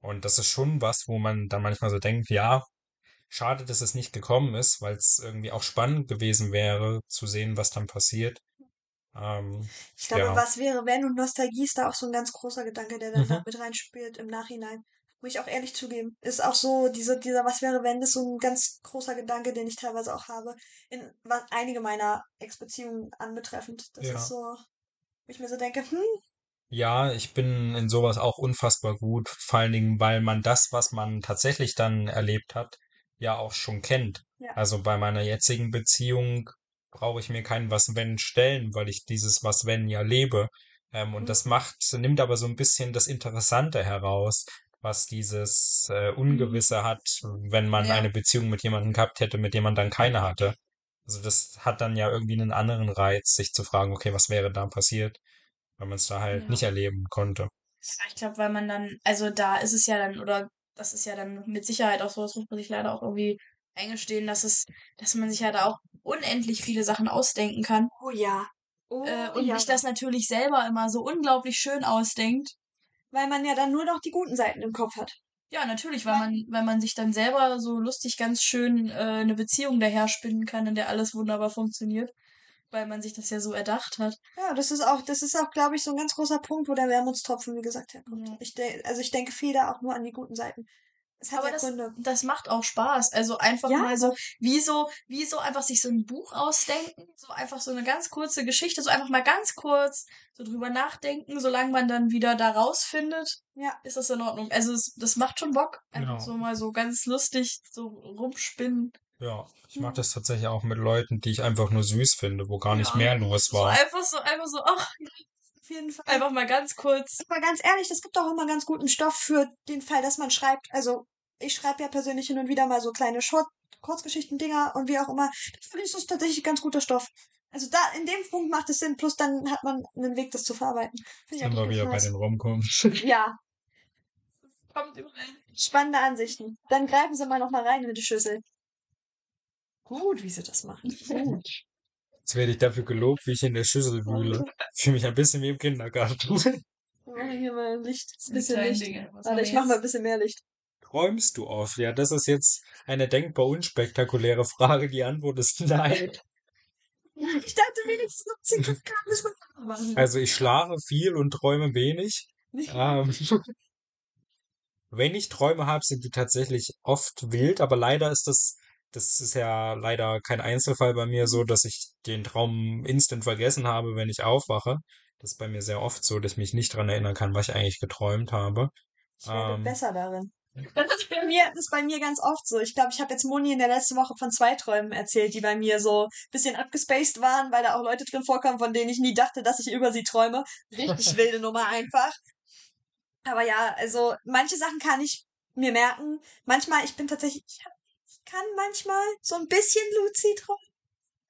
und das ist schon was, wo man dann manchmal so denkt, ja, schade, dass es nicht gekommen ist, weil es irgendwie auch spannend gewesen wäre, zu sehen, was dann passiert. Ähm, Ich glaube, ja. was wäre, wenn und Nostalgie ist da auch so ein ganz großer Gedanke, der dann Mhm. mit reinspielt im Nachhinein. Muss ich auch ehrlich zugeben. Ist auch so, diese, dieser Was wäre, wenn, ist so ein ganz großer Gedanke, den ich teilweise auch habe, in was einige meiner Ex-Beziehungen anbetreffend. Das Ja. ist so, wo ich mir so denke, hm, Ja, ich bin in sowas auch unfassbar gut, vor allen Dingen, weil man das, was man tatsächlich dann erlebt hat, ja auch schon kennt. Ja. Also bei meiner jetzigen Beziehung brauche ich mir kein Was-Wenn stellen, weil ich dieses Was-Wenn ja lebe. Ähm, und das Mhm. macht, nimmt aber so ein bisschen das Interessante heraus, was dieses äh, Ungewisse hat, wenn man Ja. eine Beziehung mit jemandem gehabt hätte, mit dem man dann keine hatte. Also das hat dann ja irgendwie einen anderen Reiz, sich zu fragen, okay, was wäre da passiert, weil man es da halt Ja. nicht erleben konnte. Ich glaube, weil man dann, also da ist es ja dann, oder das ist ja dann mit Sicherheit auch so, das muss man sich leider auch irgendwie eingestehen, dass es, dass man sich ja da auch unendlich viele Sachen ausdenken kann. oh ja. Oh äh, und ja. sich das natürlich selber immer so unglaublich schön ausdenkt. Weil man ja dann nur noch die guten Seiten im Kopf hat. Ja, natürlich, weil man, weil man sich dann selber so lustig ganz schön äh, eine Beziehung daher spinnen kann, in der alles wunderbar funktioniert. Weil man sich das ja so erdacht hat. Ja, das ist auch, das ist auch, glaube ich, so ein ganz großer Punkt, wo der Wermutstropfen, wie gesagt, herkommt. Ja. Ich also ich denke viel da auch nur an die guten Seiten. Es hat Aber ja das, Gründe. das macht auch Spaß. Also einfach Ja. mal so, wie so, wie so einfach sich so ein Buch ausdenken, so einfach so eine ganz kurze Geschichte, so einfach mal ganz kurz so drüber nachdenken, solange man dann wieder da rausfindet, Ja. ist das in Ordnung. Also es, das macht schon Bock. Einfach Ja. so mal so ganz lustig so rumspinnen. Ja, ich mache das tatsächlich auch mit Leuten, die ich einfach nur süß finde, wo gar nicht Ja. mehr los So war. einfach so, einfach so, ach, Auf jeden Fall. einfach mal ganz kurz. Aber ganz ehrlich, das gibt auch immer ganz guten Stoff für den Fall, dass man schreibt. Also, ich schreibe ja persönlich hin und wieder mal so kleine Short Kurzgeschichten, Dinger und wie auch immer. Das finde ich das ist tatsächlich ganz guter Stoff. Also da, in dem Punkt macht es Sinn, plus dann hat man einen Weg, das zu verarbeiten. Finde ich Sind wir wieder bei den Romcoms. [LAUGHS] [LAUGHS] Ja, Kommt überall. spannende Ansichten. Dann greifen Sie mal noch mal rein in die Schüssel. Gut, wie Sie das machen. Gut. Jetzt werde ich dafür gelobt, wie ich in der Schüssel wühle. Ich fühle mich ein bisschen wie im Kindergarten. Machen [LAUGHS] hier mal Licht. Ein bisschen Licht. Dinge. Warte, ich wir mach mal ein bisschen mehr Licht. Träumst du oft? Ja, das ist jetzt eine denkbar unspektakuläre Frage. Die Antwort ist [LAUGHS] nein. Ich dachte wenigstens noch 10 Grad müssen wir machen. Also ich schlafe viel und träume wenig. Ähm, [LAUGHS] wenn ich Träume habe, sind die tatsächlich oft wild, aber leider ist das, das ist ja leider kein Einzelfall bei mir so, dass ich den Traum instant vergessen habe, wenn ich aufwache. Das ist bei mir sehr oft so, dass ich mich nicht dran erinnern kann, was ich eigentlich geträumt habe. Ich werde Ähm. besser darin. [LAUGHS] Das ist bei mir, das ist bei mir ganz oft so. Ich glaube, ich habe jetzt Moni in der letzten Woche von zwei Träumen erzählt, die bei mir so ein bisschen abgespaced waren, weil da auch Leute drin vorkommen, von denen ich nie dachte, dass ich über sie träume. Richtig [LAUGHS] wilde Nummer einfach. Aber ja, also manche Sachen kann ich mir merken. Manchmal, ich bin tatsächlich, ich, hab, ich kann manchmal so ein bisschen lucid träumen.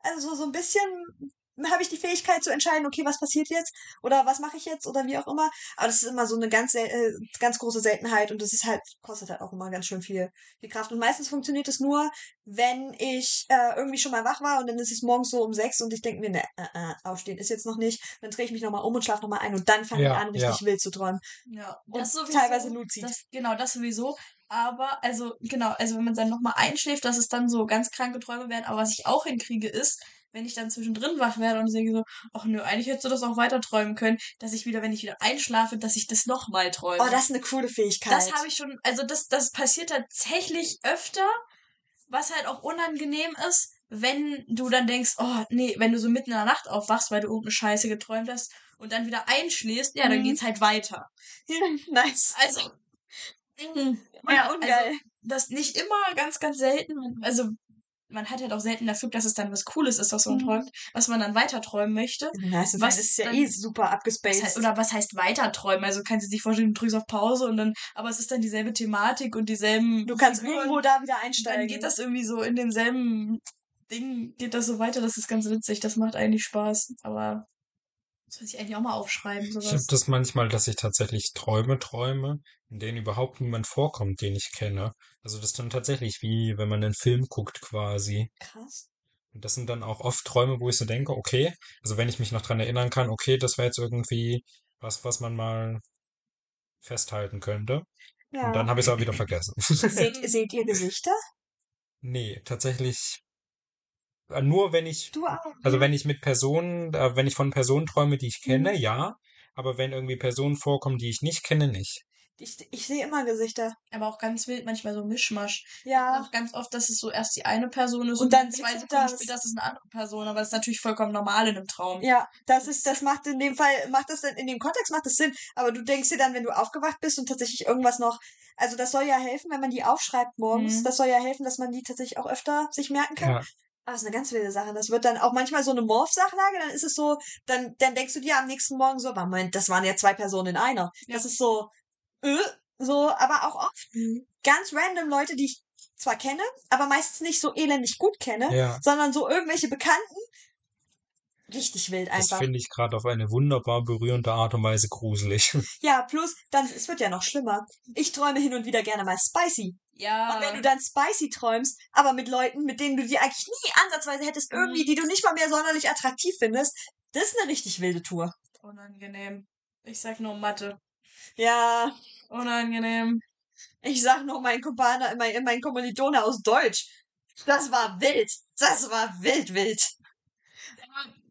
Also so ein bisschen habe ich die Fähigkeit zu entscheiden, okay, was passiert jetzt oder was mache ich jetzt oder wie auch immer. Aber das ist immer so eine ganz, äh, ganz große Seltenheit und das ist halt, kostet halt auch immer ganz schön viel, viel Kraft. Und meistens funktioniert es nur, wenn ich äh, irgendwie schon mal wach war und dann ist es morgens so um sechs und ich denke mir, ne, äh, äh, aufstehen ist jetzt noch nicht. Dann drehe ich mich nochmal um und schlafe nochmal ein und dann fange Ja, ich an, richtig wild zu träumen. Ja, Und das sowieso. teilweise lucid. Das, genau, das sowieso. Aber, also, genau, also wenn man dann nochmal einschläft, dass es dann so ganz kranke Träume werden. Aber was ich auch hinkriege, ist, wenn ich dann zwischendrin wach werde und denke so, ach nö, eigentlich hättest du das auch weiter träumen können, dass ich wieder, wenn ich wieder einschlafe, dass ich das nochmal träume. Oh, das ist eine coole Fähigkeit. Das habe ich schon, also das, das passiert tatsächlich öfter, was halt auch unangenehm ist, wenn du dann denkst, oh nee, wenn du so mitten in der Nacht aufwachst, weil du irgendeine Scheiße geträumt hast und dann wieder einschläfst, ja, dann Mhm. geht's halt weiter. [LAUGHS] nice. Also, mm, Ja, ungeil. Also, das nicht immer, ganz, ganz selten. Also, man hat halt auch selten das Glück, dass es dann was Cooles ist, was man Mhm. träumt, was man dann weiter träumen möchte. Es ist, Was das ist ja dann- eh super Was abgespaced. heißt, oder was heißt weiter träumen? Also kannst du sich vorstellen, du drückst auf Pause und dann, aber es ist dann dieselbe Thematik und dieselben. du kannst Figuren. irgendwo da wieder dann einsteigen. geht das irgendwie so in demselben Ding, geht das so weiter. Das ist ganz witzig. Das macht eigentlich Spaß. Aber das soll ich eigentlich auch mal aufschreiben, Ich habe sowas. das manchmal, dass ich tatsächlich Träume träume, in denen überhaupt niemand vorkommt, den ich kenne. Also das ist dann tatsächlich wie, wenn man einen Film guckt quasi. Krass. Und das sind dann auch oft Träume, wo ich so denke, okay, also wenn ich mich noch dran erinnern kann, okay, das wäre jetzt irgendwie was, was man mal festhalten könnte. Ja. Und dann habe ich es auch wieder vergessen. seht, [LAUGHS] seht ihr Gesichter? Nee, tatsächlich nur wenn ich, Du auch. also wenn ich mit Personen, äh, wenn ich von Personen träume, die ich kenne, Mhm. ja. Aber wenn irgendwie Personen vorkommen, die ich nicht kenne, nicht. Ich, ich sehe immer Gesichter. Aber auch ganz wild, manchmal so Mischmasch. Ja. Auch ganz oft, dass es so erst die eine Person ist Und und, dann zwei Sekunden das. später ist es eine andere Person. Aber das ist natürlich vollkommen normal in einem Traum. Ja, das ist, das macht in dem Fall, macht das dann, in dem Kontext macht das Sinn. Aber du denkst dir dann, wenn du aufgewacht bist und tatsächlich irgendwas noch, also das soll ja helfen, wenn man die aufschreibt morgens. Mhm. Das soll ja helfen, dass man die tatsächlich auch öfter sich merken kann. Ja, das ist eine ganz wilde Sache. Das wird dann auch manchmal so eine Morph-Sachlage, dann ist es so, dann, dann denkst du dir am nächsten Morgen so, Moment, das waren ja zwei Personen in einer. Ja. Das ist so, äh, so, aber auch oft Mhm. ganz random Leute, die ich zwar kenne, aber meistens nicht so elendig gut kenne, ja. sondern so irgendwelche Bekannten. Richtig wild Das einfach. finde ich gerade auf eine wunderbar berührende Art und Weise gruselig. Ja, plus, dann, es wird ja noch schlimmer. Ich träume hin und wieder gerne mal spicy. Ja. Und wenn du dann spicy träumst, aber mit Leuten, mit denen du die eigentlich nie ansatzweise hättest, Mhm. irgendwie, die du nicht mal mehr sonderlich attraktiv findest, das ist eine richtig wilde Tour. Unangenehm. Ich sag nur Mathe. Ja, Unangenehm. ich sag noch mein Kumpaner, mein, mein Kommilitone aus Deutsch. Das war wild. Das war wild, wild.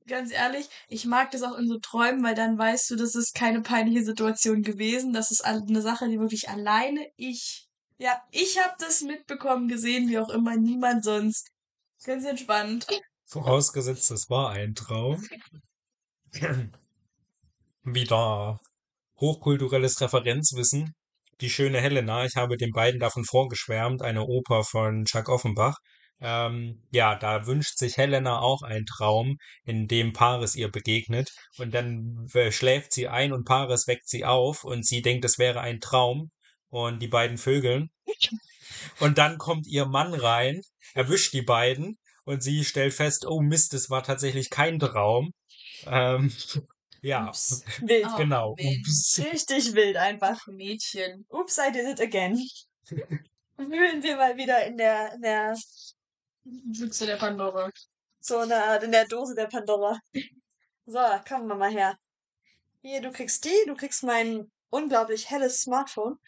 Ganz ehrlich, ich mag das auch in so Träumen, weil dann weißt du, das ist keine peinliche Situation gewesen. Das ist eine Sache, die wirklich alleine ich. Ja, ich habe das mitbekommen, gesehen, wie auch immer, niemand sonst. Ganz entspannt. Vorausgesetzt, es war ein Traum. Wieder hochkulturelles Referenzwissen. Die schöne Helena, ich habe den beiden davon vorgeschwärmt, eine Oper von Chuck Offenbach. Ähm, ja, da wünscht sich Helena auch einen Traum, in dem Paris ihr begegnet. Und dann äh, schläft sie ein und Paris weckt sie auf und sie denkt, es wäre ein Traum. Und die beiden vögeln. Und dann kommt ihr Mann rein, erwischt die beiden und sie stellt fest, oh Mist, es war tatsächlich kein Traum. Ähm, [LAUGHS] ja, Ups. Wild. Oh, genau. Mensch. Ups. Richtig wild einfach. Ach, Mädchen. Oops, I did it again. Wühlen wir mal wieder in der, in der, Büchse der Pandora. so eine Art, in der Dose der Pandora. So, kommen wir mal her. Hier, du kriegst die, du kriegst mein unglaublich helles Smartphone.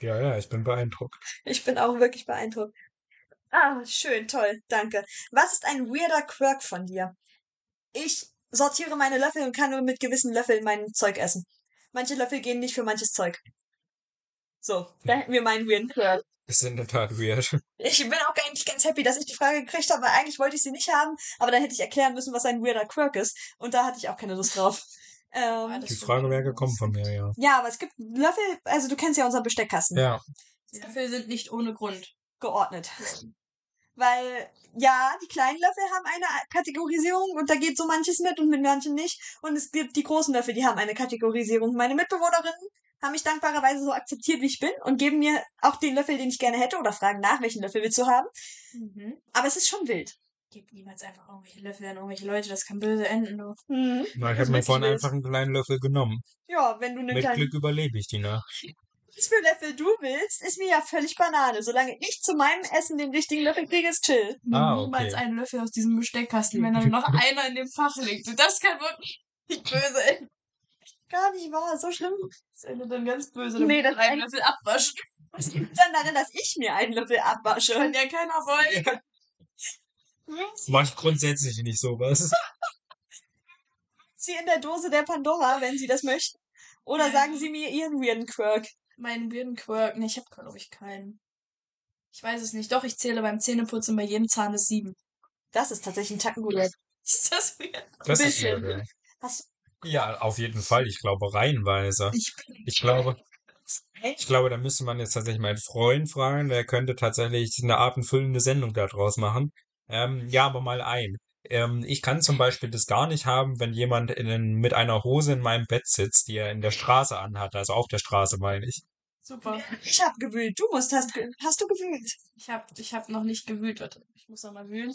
Ja, ja, ich bin beeindruckt. [LAUGHS] Ich bin auch wirklich beeindruckt. Ah, schön, toll, danke. Was ist ein weirder Quirk von dir? Ich sortiere meine Löffel und kann nur mit gewissen Löffeln mein Zeug essen. Manche Löffel gehen nicht für manches Zeug. So, da hätten [LAUGHS] wir meinen weirden Quirk. Ist in der Tat weird. [LAUGHS] Ich bin auch eigentlich ganz happy, dass ich die Frage gekriegt habe, weil eigentlich wollte ich sie nicht haben, aber dann hätte ich erklären müssen, was ein weirder Quirk ist. Und da hatte ich auch keine Lust drauf. Ähm, das Die Frage wäre gekommen von mir, ja. ja, aber es gibt Löffel, also du kennst ja unseren Besteckkasten. Ja, Die Löffel sind nicht ohne Grund. geordnet. [LAUGHS] Weil, ja, die kleinen Löffel haben eine Kategorisierung und da geht so manches mit und mit manchen nicht. Und es gibt die großen Löffel, die haben eine Kategorisierung. Meine Mitbewohnerinnen haben mich dankbarerweise so akzeptiert, wie ich bin und geben mir auch den Löffel, den ich gerne hätte oder fragen nach, welchen Löffel willst du haben. Mhm. Aber es ist schon wild. Gib niemals einfach irgendwelche Löffel an irgendwelche Leute, das kann böse enden. Du. Mhm. na, ich habe ist mir vorhin einfach einen kleinen Löffel genommen. Ja, wenn du einen Mit kleinen Glück überlebe ich die Nacht. was für Löffel du willst, ist mir ja völlig Banane. Solange ich zu meinem Essen den richtigen Löffel kriege, ist chill. Ah, niemals okay. einen Löffel aus diesem Besteckkasten, wenn da nur noch [LAUGHS] einer in dem Fach liegt. Das kann wirklich nicht böse enden. Gar nicht wahr, so schlimm. Das endet dann ganz böse. Nee, Dann das einen ein- Löffel abwaschen. Was liegt dann darin, dass ich mir einen Löffel abwasche? Kann ja keiner wollen. Mach ich grundsätzlich nicht sowas. [LAUGHS] Sie in der Dose der Pandora, wenn Sie das möchten. Oder Ja. sagen Sie mir Ihren weirden Quirk. Meinen weirden Quirk. Nee, ich habe, glaube ich, keinen. Ich weiß es nicht. Doch, ich zähle beim Zähneputzen bei jedem Zahn bis sieben. Das ist tatsächlich ein Tacken. [LAUGHS] Ist das weird? Das ist Bisschen. weird, ja. Hast, Ja, auf jeden Fall. Ich glaube reihenweise. Ich bin Ich glaube, Ich glaube, da müsste man jetzt tatsächlich meinen Freund fragen, der könnte tatsächlich eine abendfüllende Sendung daraus machen. Ähm, ja, aber mal ein. Ähm, ich kann zum Beispiel das gar nicht haben, wenn jemand in, mit einer Hose in meinem Bett sitzt, die er in der Straße anhat, also auf der Straße meine ich. Super. Ich hab gewühlt. Du musst, hast, hast du gewühlt? Ich habe ich hab noch nicht gewühlt. Warte, ich muss noch mal wühlen.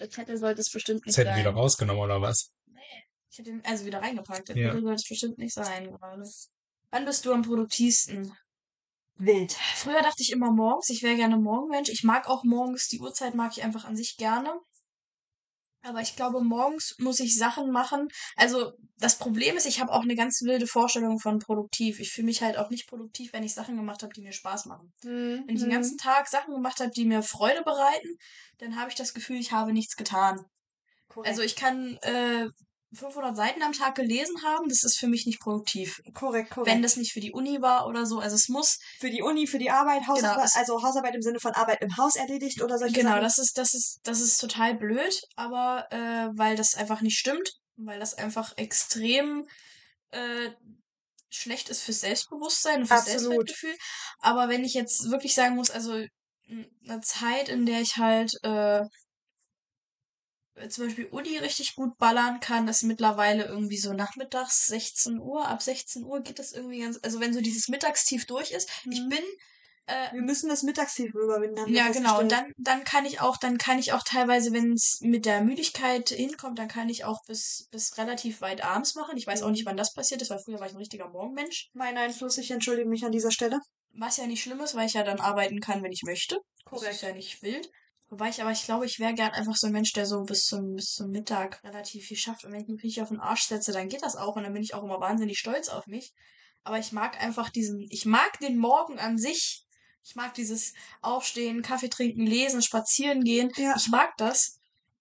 Der Zettel sollte es bestimmt Das nicht hätten sein. wieder rausgenommen oder was? Ich hätte ihn also wieder reingepackt. Der Ja. Zettel sollte es bestimmt nicht sein gerade. Wann bist du am produktivsten? Wild. Früher dachte ich immer morgens. Ich wäre gerne Morgenmensch. Ich mag auch morgens. Die Uhrzeit mag ich einfach an sich gerne. Aber ich glaube, morgens muss ich Sachen machen. Also das Problem ist, ich habe auch eine ganz wilde Vorstellung von produktiv. Ich fühle mich halt auch nicht produktiv, wenn ich Sachen gemacht habe, die mir Spaß machen. Wenn ich den ganzen Tag Sachen gemacht habe, die mir Freude bereiten, dann habe ich das Gefühl, ich habe nichts getan. Also ich kann äh, 500 Seiten am Tag gelesen haben, das ist für mich nicht produktiv. korrekt, korrekt. Wenn das nicht für die Uni war oder so, also es muss für die Uni, für die Arbeit, Hausarbeit, Genau, also Hausarbeit im Sinne von Arbeit im Haus erledigt oder solche Genau, Sachen. das ist, das ist, das ist total blöd, aber äh, weil das einfach nicht stimmt, weil das einfach extrem äh, schlecht ist fürs Selbstbewusstsein und fürs Absolut. Selbstwertgefühl. Aber wenn ich jetzt wirklich sagen muss, also eine Zeit, in der ich halt äh, zum Beispiel Uni richtig gut ballern kann, ist mittlerweile irgendwie so nachmittags 16 Uhr. Ab 16 Uhr geht das irgendwie ganz, also wenn so dieses Mittagstief durch ist. Ich Mhm. bin äh, Wir müssen das Mittagstief überwinden. ja, genau. Und dann, dann kann ich auch, dann kann ich auch teilweise, wenn es mit der Müdigkeit hinkommt, dann kann ich auch bis, bis relativ weit abends machen. Ich weiß auch Mhm. nicht, wann das passiert ist, weil früher war ich ein richtiger Morgenmensch. Mein Einfluss, ich entschuldige mich an dieser Stelle. Was ja nicht schlimm ist, weil ich ja dann arbeiten kann, wenn ich möchte. Das Korrekt. ist ja nicht wild. Wobei ich aber, ich glaube, ich wäre gern einfach so ein Mensch, der so bis zum, bis zum Mittag relativ viel schafft. Und wenn ich mich richtig auf den Arsch setze, dann geht das auch. Und dann bin ich auch immer wahnsinnig stolz auf mich. Aber ich mag einfach diesen, ich mag den Morgen an sich. Ich mag dieses Aufstehen, Kaffee trinken, lesen, spazieren gehen. Ja. Ich mag das.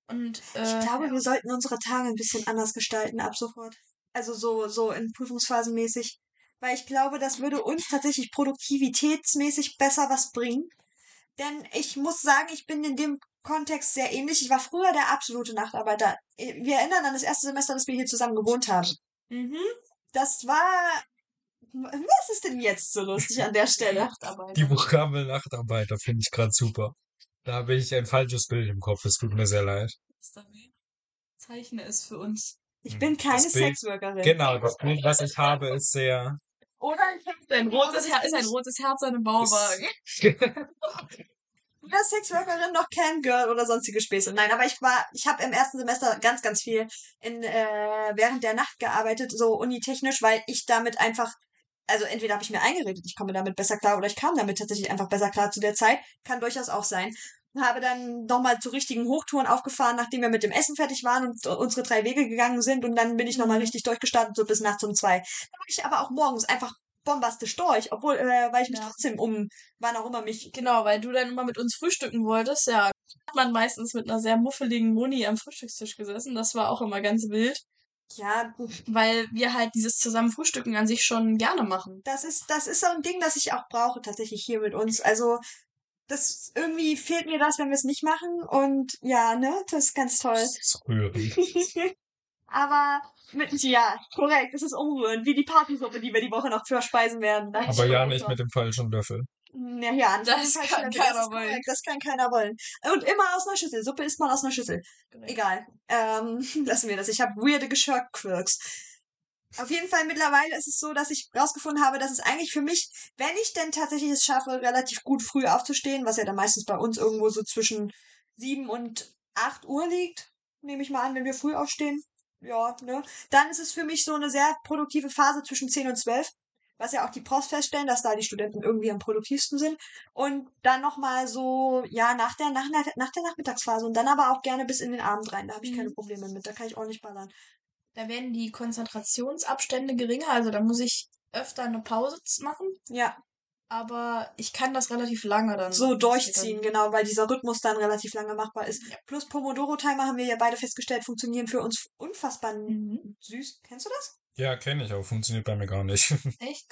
Und äh, Ich glaube, wir sollten unsere Tage ein bisschen anders gestalten ab sofort. Also so, so in Prüfungsphasen mäßig. Weil ich glaube, das würde uns tatsächlich produktivitätsmäßig besser was bringen. Denn ich muss sagen, ich bin in dem Kontext sehr ähnlich. Ich war früher der absolute Nachtarbeiter. Wir erinnern an das erste Semester, dass wir hier zusammen gewohnt haben. mhm. Das war. Was ist denn jetzt so lustig an der Stelle? Nachtarbeit. Die Vokabel Nachtarbeiter finde ich gerade super. Da habe ich ein falsches Bild im Kopf, es tut mir sehr leid. Zeichne es für uns. Ich bin keine Das Bild- Sexworkerin. Genau, das Bild, was ich habe, ist sehr. Oder ich hab Ein rotes, Her ist ein rotes Herz an einem Bauwagen. [LAUGHS] weder [LAUGHS] Sexworkerin noch Camgirl oder sonstige Späße. Nein, aber ich war, ich habe im ersten Semester ganz, ganz viel in äh, während der Nacht gearbeitet, so unitechnisch, weil ich damit einfach, also entweder habe ich mir eingeredet, ich komme damit besser klar, oder ich kam damit tatsächlich einfach besser klar zu der Zeit. Kann durchaus auch sein. Habe dann nochmal zu richtigen Hochtouren aufgefahren, nachdem wir mit dem Essen fertig waren und unsere drei Wege gegangen sind. Und dann bin ich nochmal Mhm. richtig durchgestartet, so bis nachts um zwei. Da war ich aber auch morgens einfach bombastisch durch, obwohl, äh, weil ich mich Ja. trotzdem um, wann auch immer mich Genau, weil du dann immer mit uns frühstücken wolltest, ja. Hat man meistens mit einer sehr muffeligen Moni am Frühstückstisch gesessen. Das war auch immer ganz wild, ja, weil wir halt dieses zusammen Frühstücken an sich schon gerne machen. das ist, das ist so ein Ding, das ich auch brauche, tatsächlich hier mit uns. Also, das, irgendwie fehlt mir das, wenn wir es nicht machen. Und ja, ne, das ist ganz toll. Das ist rührend. [LAUGHS] Aber mit, ja, korrekt, es ist umrührend, wie die Partysuppe, die wir die Woche noch verspeisen werden. Das Aber ja nicht so. mit dem falschen Löffel. Ja, ja, an Das Fall kann stimmt, keiner das ist wollen. korrekt, Das kann keiner wollen. Und immer aus einer Schüssel. Suppe isst man aus einer Schüssel. Egal. Ähm, [LAUGHS] lassen wir das. Ich habe weirde Geschirrquirks. Auf jeden Fall mittlerweile ist es so, dass ich rausgefunden habe, dass es eigentlich für mich, wenn ich denn tatsächlich es schaffe, relativ gut früh aufzustehen, was ja dann meistens bei uns irgendwo so zwischen sieben und acht Uhr liegt, nehme ich mal an, wenn wir früh aufstehen. Ja, ne? Dann ist es für mich so eine sehr produktive Phase zwischen 10 und 12, was ja auch die Profs feststellen, dass da die Studenten irgendwie am produktivsten sind. Und dann nochmal so, ja, nach der, nach, der- nach der Nachmittagsphase und dann aber auch gerne bis in den Abend rein. Da habe ich keine Mhm. Probleme mit. Da kann ich ordentlich ballern. Da werden die Konzentrationsabstände geringer, also da muss ich öfter eine Pause machen, Ja, aber ich kann das relativ lange dann. so durchziehen, genau, weil dieser Rhythmus dann relativ lange machbar ist. Ja. Plus Pomodoro-Timer haben wir ja beide festgestellt, funktionieren für uns unfassbar Mhm. süß. Kennst du das? Ja, kenne ich, aber funktioniert bei mir gar nicht. [LAUGHS] Echt?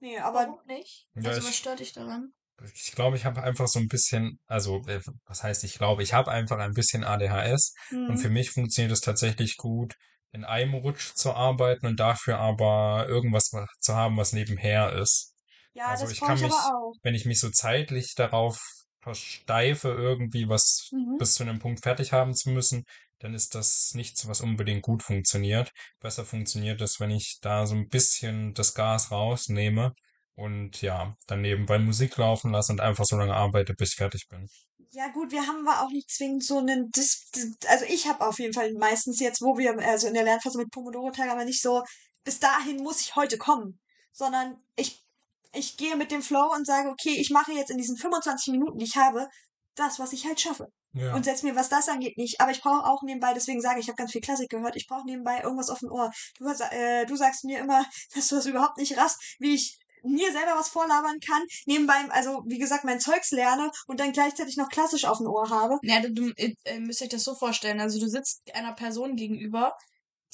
Nee, aber Warum nicht? Ja, also ich- was stört dich daran? Ich glaube, ich habe einfach so ein bisschen, also äh, was heißt ich glaube, ich habe einfach ein bisschen ADHS und hm, für mich funktioniert es tatsächlich gut, in einem Rutsch zu arbeiten und dafür aber irgendwas zu haben, was nebenher ist. Ja, Also das ich kann ich mich, aber auch. wenn ich mich so zeitlich darauf versteife, irgendwie was Mhm. bis zu einem Punkt fertig haben zu müssen, dann ist das nichts, was unbedingt gut funktioniert. Besser funktioniert es, wenn ich da so ein bisschen das Gas rausnehme und ja, dann nebenbei Musik laufen lasse und einfach so lange arbeite, bis ich fertig bin. Ja gut, wir haben aber auch nicht zwingend so einen, Dis also ich habe auf jeden Fall meistens jetzt, wo wir, also in der Lernphase mit Pomodoro-Tag, aber nicht so, bis dahin muss ich heute kommen, sondern ich, ich gehe mit dem Flow und sage, okay, ich mache jetzt in diesen 25 Minuten, die ich habe, das, was ich halt schaffe. Ja. Und setz mir, was das angeht, nicht. Aber ich brauche auch nebenbei, deswegen sage ich, ich habe ganz viel Klassik gehört, ich brauche nebenbei irgendwas auf dem Ohr. Du, äh, du sagst mir immer, [LAUGHS] dass du das überhaupt nicht rast, wie ich mir selber was vorlabern kann, nebenbei, also wie gesagt, mein Zeugs lerne und dann gleichzeitig noch klassisch auf dem Ohr habe. Ja, du, du äh, müsst euch das so vorstellen. Also du sitzt einer Person gegenüber,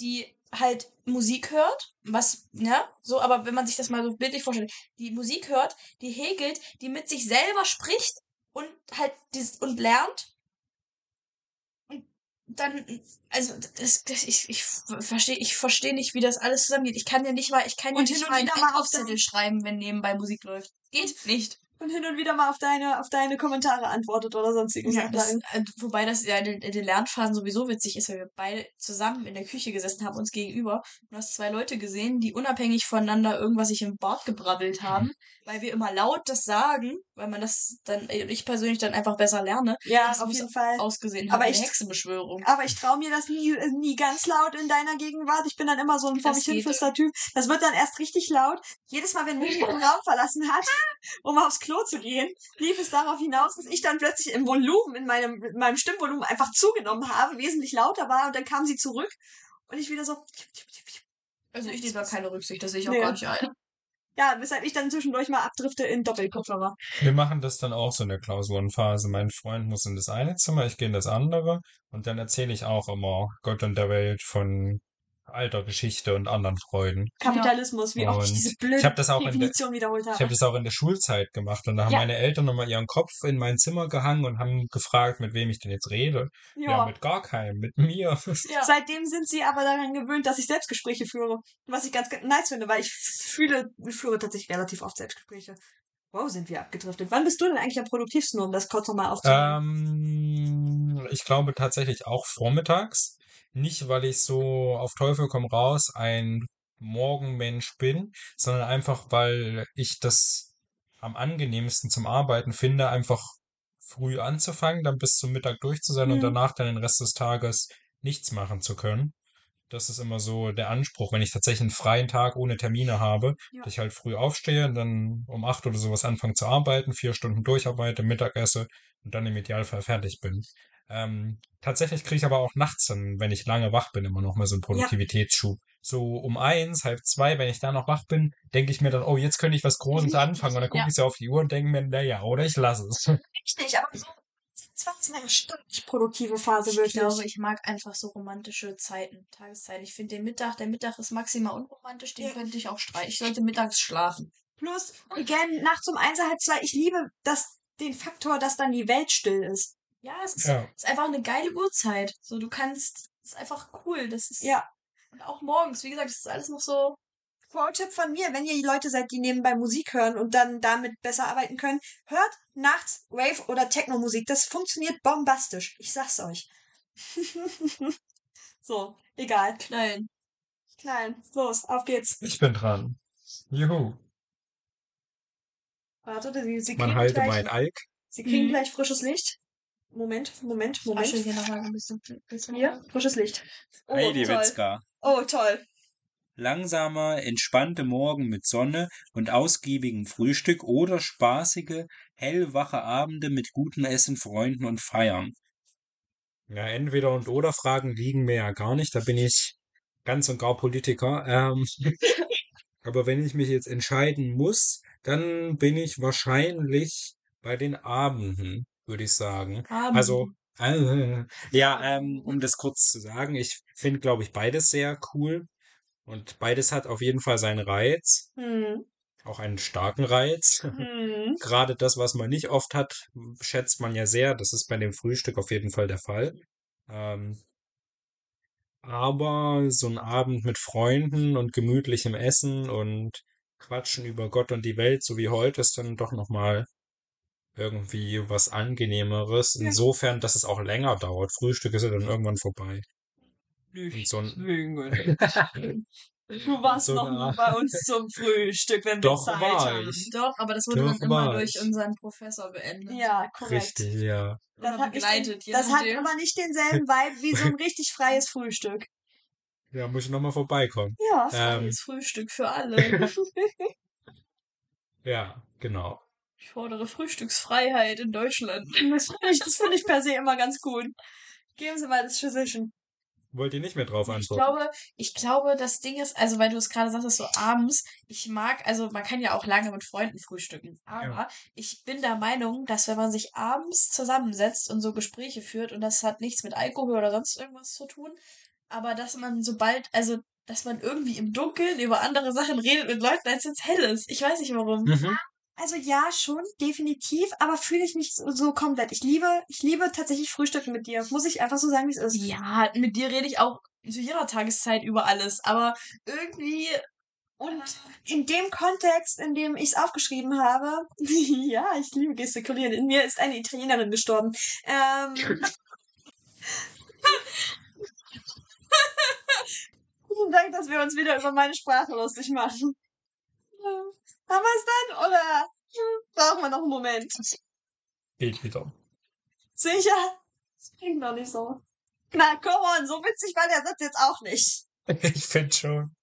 die halt Musik hört, was, ne, so, aber wenn man sich das mal so bildlich vorstellt, die Musik hört, die häkelt, die mit sich selber spricht und halt dieses, und lernt. Dann, also das, das ich, ich verstehe, ich verstehe nicht, wie das alles zusammengeht. Ich kann ja nicht mal, ich kann ja Und nicht mal einen wieder mal auf Einkaufszettel schreiben, wenn nebenbei Musik läuft. Geht nicht. Und hin und wieder mal auf deine, auf deine Kommentare antwortet oder sonstiges. Ja, das, äh, wobei das ja in den, in den Lernphasen sowieso witzig ist, weil wir beide zusammen in der Küche gesessen haben, uns gegenüber. Und du hast zwei Leute gesehen, die unabhängig voneinander irgendwas sich im Bart gebrabbelt haben, weil wir immer laut das sagen, weil man das dann, äh, ich persönlich dann einfach besser lerne, ja, das auf jeden Fall. ausgesehen Aber ich- Hexenbeschwörung. Aber ich traue mir das nie, nie ganz laut in deiner Gegenwart. Ich bin dann immer so ein vor mich hinflüster Typ. Das wird dann erst richtig laut. Jedes Mal, wenn Mimi [LAUGHS] den Raum verlassen hat, um aufs Klo zu gehen, lief es darauf hinaus, dass ich dann plötzlich im Volumen, in meinem, in meinem Stimmvolumen einfach zugenommen habe, wesentlich lauter war und dann kam sie zurück und ich wieder so. Also ich nehme da keine Rücksicht, das sehe ich auch Nee. gar nicht ein. Ja, weshalb ich dann zwischendurch mal abdrifte in Doppelkopfhörer. Wir machen das dann auch so in der Klausurenphase. Mein Freund muss in das eine Zimmer, ich gehe in das andere und dann erzähle ich auch immer Gott und der Welt von alter Geschichte und anderen Freuden. Kapitalismus, wie oft ich Und diese blöde ich hab das auch in der- Definition wiederholt habe. Ich habe das auch in der Schulzeit gemacht und da haben Ja. meine Eltern nochmal ihren Kopf in mein Zimmer gehangen und haben gefragt, mit wem ich denn jetzt rede. Ja, mit gar keinem, mit mir. Ja. [LAUGHS] Seitdem sind sie aber daran gewöhnt, dass ich Selbstgespräche führe. Was ich ganz ganz nice finde, weil ich fühle, führe tatsächlich relativ oft Selbstgespräche. Wow, sind wir abgedriftet. Wann bist du denn eigentlich am produktivsten, um das kurz nochmal aufzunehmen? Ähm, ich glaube tatsächlich auch vormittags. Nicht, weil ich so auf Teufel komm raus ein Morgenmensch bin, sondern einfach, weil ich das am angenehmsten zum Arbeiten finde, einfach früh anzufangen, dann bis zum Mittag durch zu sein und Mhm. danach dann den Rest des Tages nichts machen zu können. Das ist immer so der Anspruch, wenn ich tatsächlich einen freien Tag ohne Termine habe, Ja. dass ich halt früh aufstehe und dann um acht oder sowas anfange zu arbeiten, vier Stunden durcharbeite, Mittag esse und dann im Idealfall fertig bin. Ähm, tatsächlich kriege ich aber auch nachts dann, wenn ich lange wach bin, immer noch mal so einen Produktivitätsschub. So um eins, halb zwei, wenn ich da noch wach bin, denke ich mir dann, oh, jetzt könnte ich was Großes anfangen. Und dann gucke Ja. ich so auf die Uhr und denke mir, naja, oder ich lasse es. [LAUGHS] Richtig, aber so 20 eine richtig produktive Phase Ich wirklich. glaube, ich mag einfach so romantische Zeiten, Tageszeiten. Ich finde den Mittag, der Mittag ist maximal unromantisch, den Ja. könnte ich auch streichen. Ich sollte mittags schlafen. Plus, again, nachts um eins, halb zwei. Ich liebe das, den Faktor, dass dann die Welt still ist. Ja, es ist, Ja. ist einfach eine geile Uhrzeit. So, du kannst, es ist einfach cool. Das ist, Ja. Und auch morgens, wie gesagt, es ist alles noch so. Pro-Tipp von mir, wenn ihr Leute seid, die nebenbei Musik hören und dann damit besser arbeiten können, hört nachts Rave oder Techno-Musik. Das funktioniert bombastisch. Ich sag's euch. [LAUGHS] so, egal. Klein. Klein. Los, auf geht's. Ich bin dran. Juhu. Warte, sie, sie Man kriegen, halte gleich, mein Alk. sie kriegen Mhm. gleich frisches Licht. Moment, Moment, Moment. Asche hier nochmal ein bisschen. bisschen Hier, frisches Licht. Oh, Heidi toll. Witzka. Oh, toll. Langsamer, entspannte Morgen mit Sonne und ausgiebigem Frühstück oder spaßige, hellwache Abende mit gutem Essen, Freunden und Feiern. Ja, entweder und oder Fragen liegen mir ja gar nicht. Da bin ich ganz und gar Politiker. Ähm, [LAUGHS] aber wenn ich mich jetzt entscheiden muss, dann bin ich wahrscheinlich bei den Abenden, würde ich sagen. Abend. Also, äh, ja, ähm, um das kurz zu sagen, ich finde, glaube ich, beides sehr cool. Und beides hat auf jeden Fall seinen Reiz, Hm. auch einen starken Reiz. [LAUGHS] Hm. Gerade das, was man nicht oft hat, schätzt man ja sehr. Das ist bei dem Frühstück auf jeden Fall der Fall. Ähm, Aber so ein Abend mit Freunden und gemütlichem Essen und Quatschen über Gott und die Welt, so wie heute, ist dann doch nochmal irgendwie was Angenehmeres. Insofern, dass es auch länger dauert. Frühstück ist ja dann irgendwann vorbei. Und so ein, [LAUGHS] Du warst So noch Art- bei uns zum Frühstück, wenn wir Doch, Zeit war haben. ich. Doch, aber das wurde Doch, dann immer durch unseren Professor beendet. Ja, korrekt. richtig, ja. Das Oder hat, nicht begleitet, das hat aber nicht denselben [LAUGHS] Vibe wie so ein richtig freies Frühstück. Ja, muss ich nochmal vorbeikommen. Ja. Ähm, Das Frühstück für alle. [LAUGHS] ja, genau. Ich fordere Frühstücksfreiheit in Deutschland. [LAUGHS] Das finde ich, das finde ich per se immer ganz gut. Geben Sie mal das Physician. Wollt ihr nicht mehr drauf Ich antworten? glaube, ich glaube, das Ding ist, also weil du es gerade sagtest, so abends, ich mag, also man kann ja auch lange mit Freunden frühstücken, aber ich bin der Meinung, dass wenn man sich abends zusammensetzt und so Gespräche führt, und das hat nichts mit Alkohol oder sonst irgendwas zu tun, aber dass man sobald, also dass man irgendwie im Dunkeln über andere Sachen redet mit Leuten, als es hell ist. Ich weiß nicht warum. Mhm. Also ja, schon, definitiv, aber fühle ich nicht so, so komplett. Ich liebe, ich liebe tatsächlich Frühstücken mit dir. Muss ich einfach so sagen, wie es ist. Ja, mit dir rede ich auch zu jeder Tageszeit über alles, aber irgendwie Und in dem Kontext, in dem ich es aufgeschrieben habe, [LAUGHS] ja, ich liebe gestikulieren. In mir ist eine Italienerin gestorben. Ähm, [LAUGHS] Vielen Dank, dass wir uns wieder über meine Sprache lustig machen. Ja. Haben wir es dann? Oder brauchen wir noch einen Moment? Geht wieder. Sicher? Das klingt doch nicht so. Na, come on, so witzig war der Satz jetzt auch nicht. [LAUGHS] ich finde schon.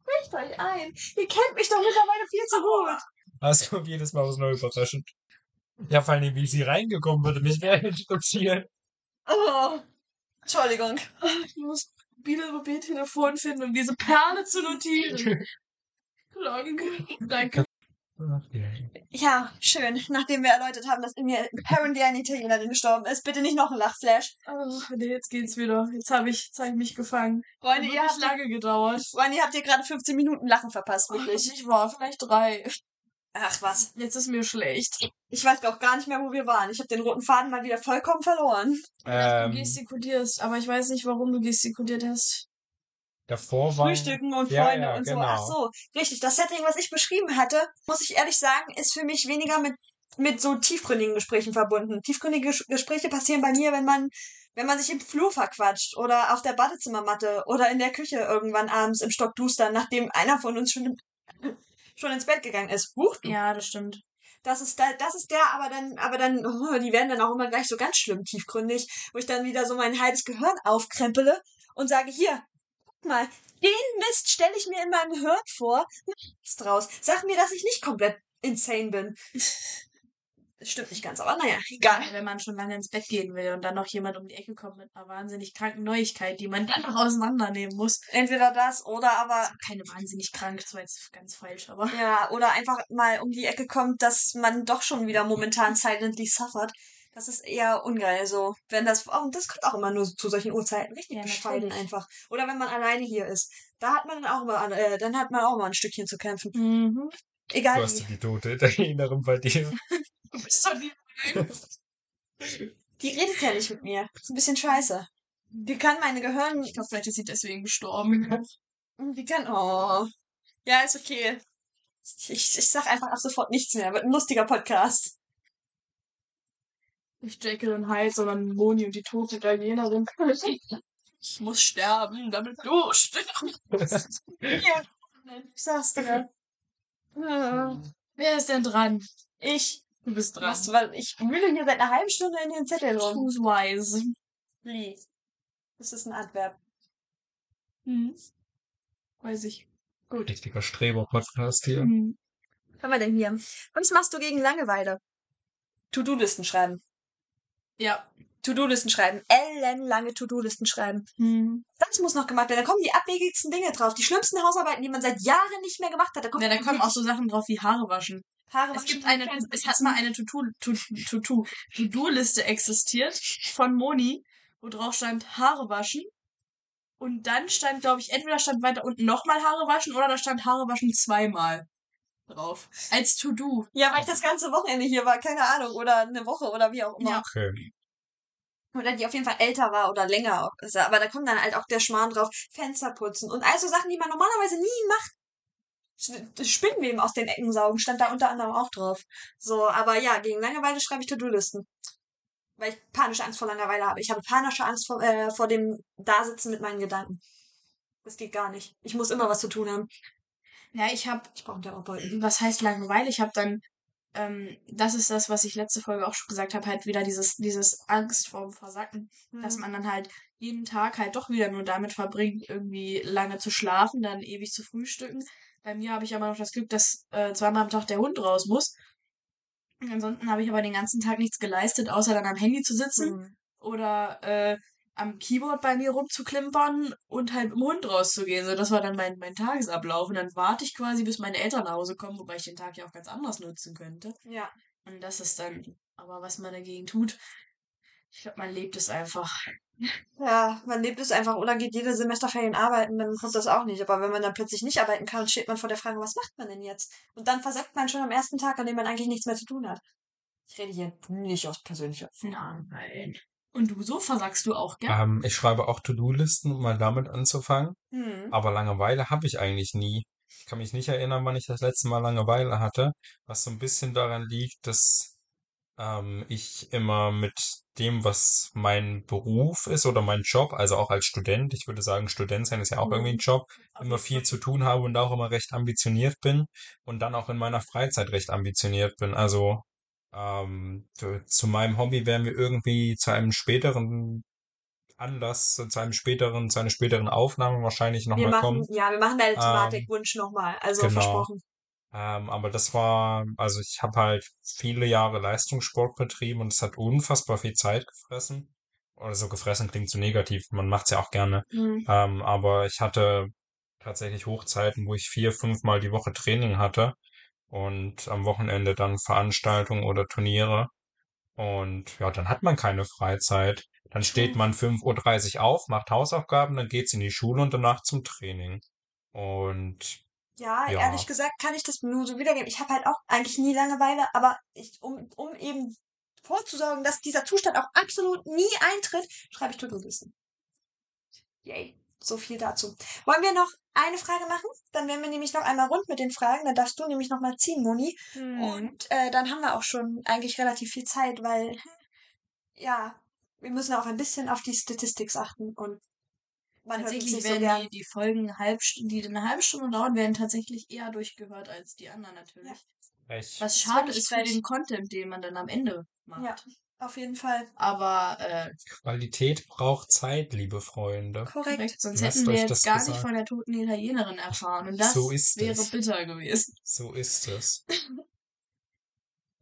Sprecht euch ein. Ihr kennt mich doch mittlerweile viel zu gut. Das kommt jedes Mal was neu überraschend. Ja, vor allem, wie sie reingekommen würde, mich wäre interessieren. Oh. Entschuldigung. Ich muss wieder Mobiltelefon finden, um diese Perle zu notieren. [LAUGHS] [LAUGHS] Danke. Danke. Ja, schön. Nachdem wir erläutert haben, dass in mir apparently eine Italienerin gestorben ist, bitte nicht noch ein Lachflash. Oh, nee, jetzt geht's wieder. Jetzt habe ich, jetzt hab ich mich gefangen. Freunde, ihr habt, lange gedauert. Freunde, ihr habt hier gerade 15 Minuten Lachen verpasst, wirklich. nicht wahr, vielleicht drei. Ach was. Jetzt ist mir schlecht. Ich weiß auch gar nicht mehr, wo wir waren. Ich habe den roten Faden mal wieder vollkommen verloren. Du Ähm, gestikulierst, aber ich weiß nicht, warum du gestikuliert hast. Davor war. Frühstücken und Ja, Freunde ja, und so. genau. Ach so, richtig. Das Setting, was ich beschrieben hatte, muss ich ehrlich sagen, ist für mich weniger mit, mit so tiefgründigen Gesprächen verbunden. Tiefgründige Ges- Gespräche passieren bei mir, wenn man, wenn man sich im Flur verquatscht oder auf der Badezimmermatte oder in der Küche irgendwann abends im Stockduster, nachdem einer von uns schon, im, [LAUGHS] schon ins Bett gegangen ist. Huch, du. Ja, das stimmt. Das ist da, das ist der, aber dann, aber dann, oh, die werden dann auch immer gleich so ganz schlimm tiefgründig, wo ich dann wieder so mein halbes Gehirn aufkrempele und sage, hier, mal, den Mist stelle ich mir in meinem Hirn vor, nichts draus. Sag mir, dass ich nicht komplett insane bin. Das stimmt nicht ganz, aber naja, egal. Wenn man schon lange ins Bett gehen will und dann noch jemand um die Ecke kommt mit einer wahnsinnig kranken Neuigkeit, die man dann noch [LAUGHS] auseinandernehmen muss. Entweder das oder aber, Keine wahnsinnig krank, das war jetzt ganz falsch, aber. ja, oder einfach mal um die Ecke kommt, dass man doch schon wieder momentan silently suffert. Das ist eher ungeil so. Wenn das, oh, das kommt auch immer nur zu solchen Uhrzeiten. Richtig Ja, bescheiden natürlich. einfach. Oder wenn man alleine hier ist. Da hat man dann auch mal, äh, dann hat man auch mal ein Stückchen zu kämpfen. Mhm. Du Egal hast wie. die tote Italienerin bei dir. [LAUGHS] Du bist doch nie. Die redet ja nicht mit mir. ist ein bisschen scheiße. Die kann meine Gehirn, Ich glaube, vielleicht ist sie deswegen gestorben. die kann, oh. Ja, ist okay. Ich, ich sag einfach ab sofort nichts mehr. Wird ein lustiger Podcast. Nicht Jekyll und Hyde, sondern Moni und die tote Italienerin. [LAUGHS] Ich muss sterben, damit du stirbst. [LAUGHS] Ja. Ich sag's dir. Ja. Wer ist denn dran? Ich. Du bist dran. Was, weil ich wühle hier seit einer halben Stunde in den Zettel rum. Who's wise? Please. Das ist ein Adverb. Hm. Weiß ich. Richtiger Streber-Podcast hier. Hm. Was haben wir denn hier? Was machst du gegen Langeweile? To-Do-Listen schreiben. Ja. To-Do-Listen schreiben. Ellenlange To-Do-Listen schreiben. Hm. Das muss noch gemacht werden. Da kommen die abwegigsten Dinge drauf. Die schlimmsten Hausarbeiten, die man seit Jahren nicht mehr gemacht hat. Da kommt Ja, da kommen auch so Sachen drauf wie Haare waschen. Haare Es waschen, gibt eine, es hat mal eine To-Do- To- To- To-Do-Liste existiert von Moni, wo drauf stand Haare waschen. Und dann stand, glaube ich, entweder stand weiter unten nochmal Haare waschen oder da stand Haare waschen zweimal drauf. Als To-Do. Ja, weil ich das ganze Wochenende hier war. Keine Ahnung. Oder eine Woche oder wie auch immer. Ja. Okay. oder die auf jeden Fall älter war oder länger. Aber da kommt dann halt auch der Schmarrn drauf, Fenster putzen und all so Sachen, die man normalerweise nie macht. Spinnweben aus den Ecken saugen, stand da unter anderem auch drauf. So, aber ja, gegen Langeweile schreibe ich To-Do-Listen. Weil ich panische Angst vor Langeweile habe. Ich habe panische Angst vor, äh, vor dem Dasitzen mit meinen Gedanken. Das geht gar nicht. Ich muss immer was zu tun haben. Ja, ich habe Ich brauche Therapeuten. was heißt Langeweile? Ich habe dann, ähm, das ist das, was ich letzte Folge auch schon gesagt habe, halt wieder dieses, dieses Angst vorm Versacken, dass Mhm. man dann halt jeden Tag halt doch wieder nur damit verbringt, irgendwie lange zu schlafen, dann ewig zu frühstücken. Bei mir habe ich aber noch das Glück, dass äh, zweimal am Tag der Hund raus muss. Ansonsten habe ich aber den ganzen Tag nichts geleistet, außer dann am Handy zu sitzen Mhm. oder äh, am Keyboard bei mir rumzuklimpern und halt dem Hund rauszugehen. So, das war dann mein, mein Tagesablauf. Und dann warte ich quasi, bis meine Eltern nach Hause kommen, wobei ich den Tag ja auch ganz anders nutzen könnte. Ja. Und das ist dann, aber was man dagegen tut, ich glaube, man lebt es einfach. Ja, man lebt es einfach oder geht jede Semesterferien arbeiten, dann kommt das auch nicht. Aber wenn man dann plötzlich nicht arbeiten kann, steht man vor der Frage, was macht man denn jetzt? Und dann versagt man schon am ersten Tag, an dem man eigentlich nichts mehr zu tun hat. Ich rede hier nicht aus persönlicher Nein. Und du, so versagst du auch, gell? Ähm, ich schreibe auch To-Do-Listen, um mal damit anzufangen. Hm. Aber Langeweile habe ich eigentlich nie. Ich kann mich nicht erinnern, wann ich das letzte Mal Langeweile hatte, was so ein bisschen daran liegt, dass ähm, ich immer mit dem, was mein Beruf ist oder mein Job, also auch als Student, ich würde sagen, Student sein ist ja auch irgendwie ein Job, immer viel zu tun habe und auch immer recht ambitioniert bin und dann auch in meiner Freizeit recht ambitioniert bin. Also ähm, zu, meinem Hobby werden wir irgendwie zu einem späteren Anlass, zu einem späteren, zu einer späteren Aufnahme wahrscheinlich nochmal kommen. ja, wir machen deine Ähm, Thematikwunsch nochmal. Also genau. versprochen. Ähm, aber das war, also ich habe halt viele Jahre Leistungssport betrieben und es hat unfassbar viel Zeit gefressen. Oder so gefressen klingt so negativ, man macht's ja auch gerne. Hm. Ähm, aber ich hatte tatsächlich Hochzeiten, wo ich vier, fünfmal die Woche Training hatte und am Wochenende dann Veranstaltungen oder Turniere. Und ja, dann hat man keine Freizeit. Dann steht man 5.30 Uhr auf, macht Hausaufgaben, dann geht's in die Schule und danach zum Training. Und Ja, Ja. ehrlich gesagt kann ich das nur so wiedergeben. Ich habe halt auch eigentlich nie Langeweile, aber ich, um, um eben vorzusorgen, dass dieser Zustand auch absolut nie eintritt, schreibe ich To-Do-Listen. Yay. So viel dazu. Wollen wir noch eine Frage machen? Dann werden wir nämlich noch einmal rund mit den Fragen. Dann darfst du nämlich noch mal ziehen, Moni. Hm. Und äh, dann haben wir auch schon eigentlich relativ viel Zeit, weil [LAUGHS] ja, wir müssen auch ein bisschen auf die Statistik achten und man Tatsächlich so werden gern. die, die Folgen, halb, die eine halbe Stunde dauern, werden tatsächlich eher durchgehört als die anderen natürlich. ich, Was schade ist für den Content, den man dann am Ende macht. Ja, auf jeden Fall. Aber äh, Qualität braucht Zeit, liebe Freunde. Korrekt. sonst Lasst hätten wir jetzt das gar gesagt. nicht von der toten Italienerin erfahren. Und das So ist wäre es. bitter gewesen. So ist es. [LAUGHS]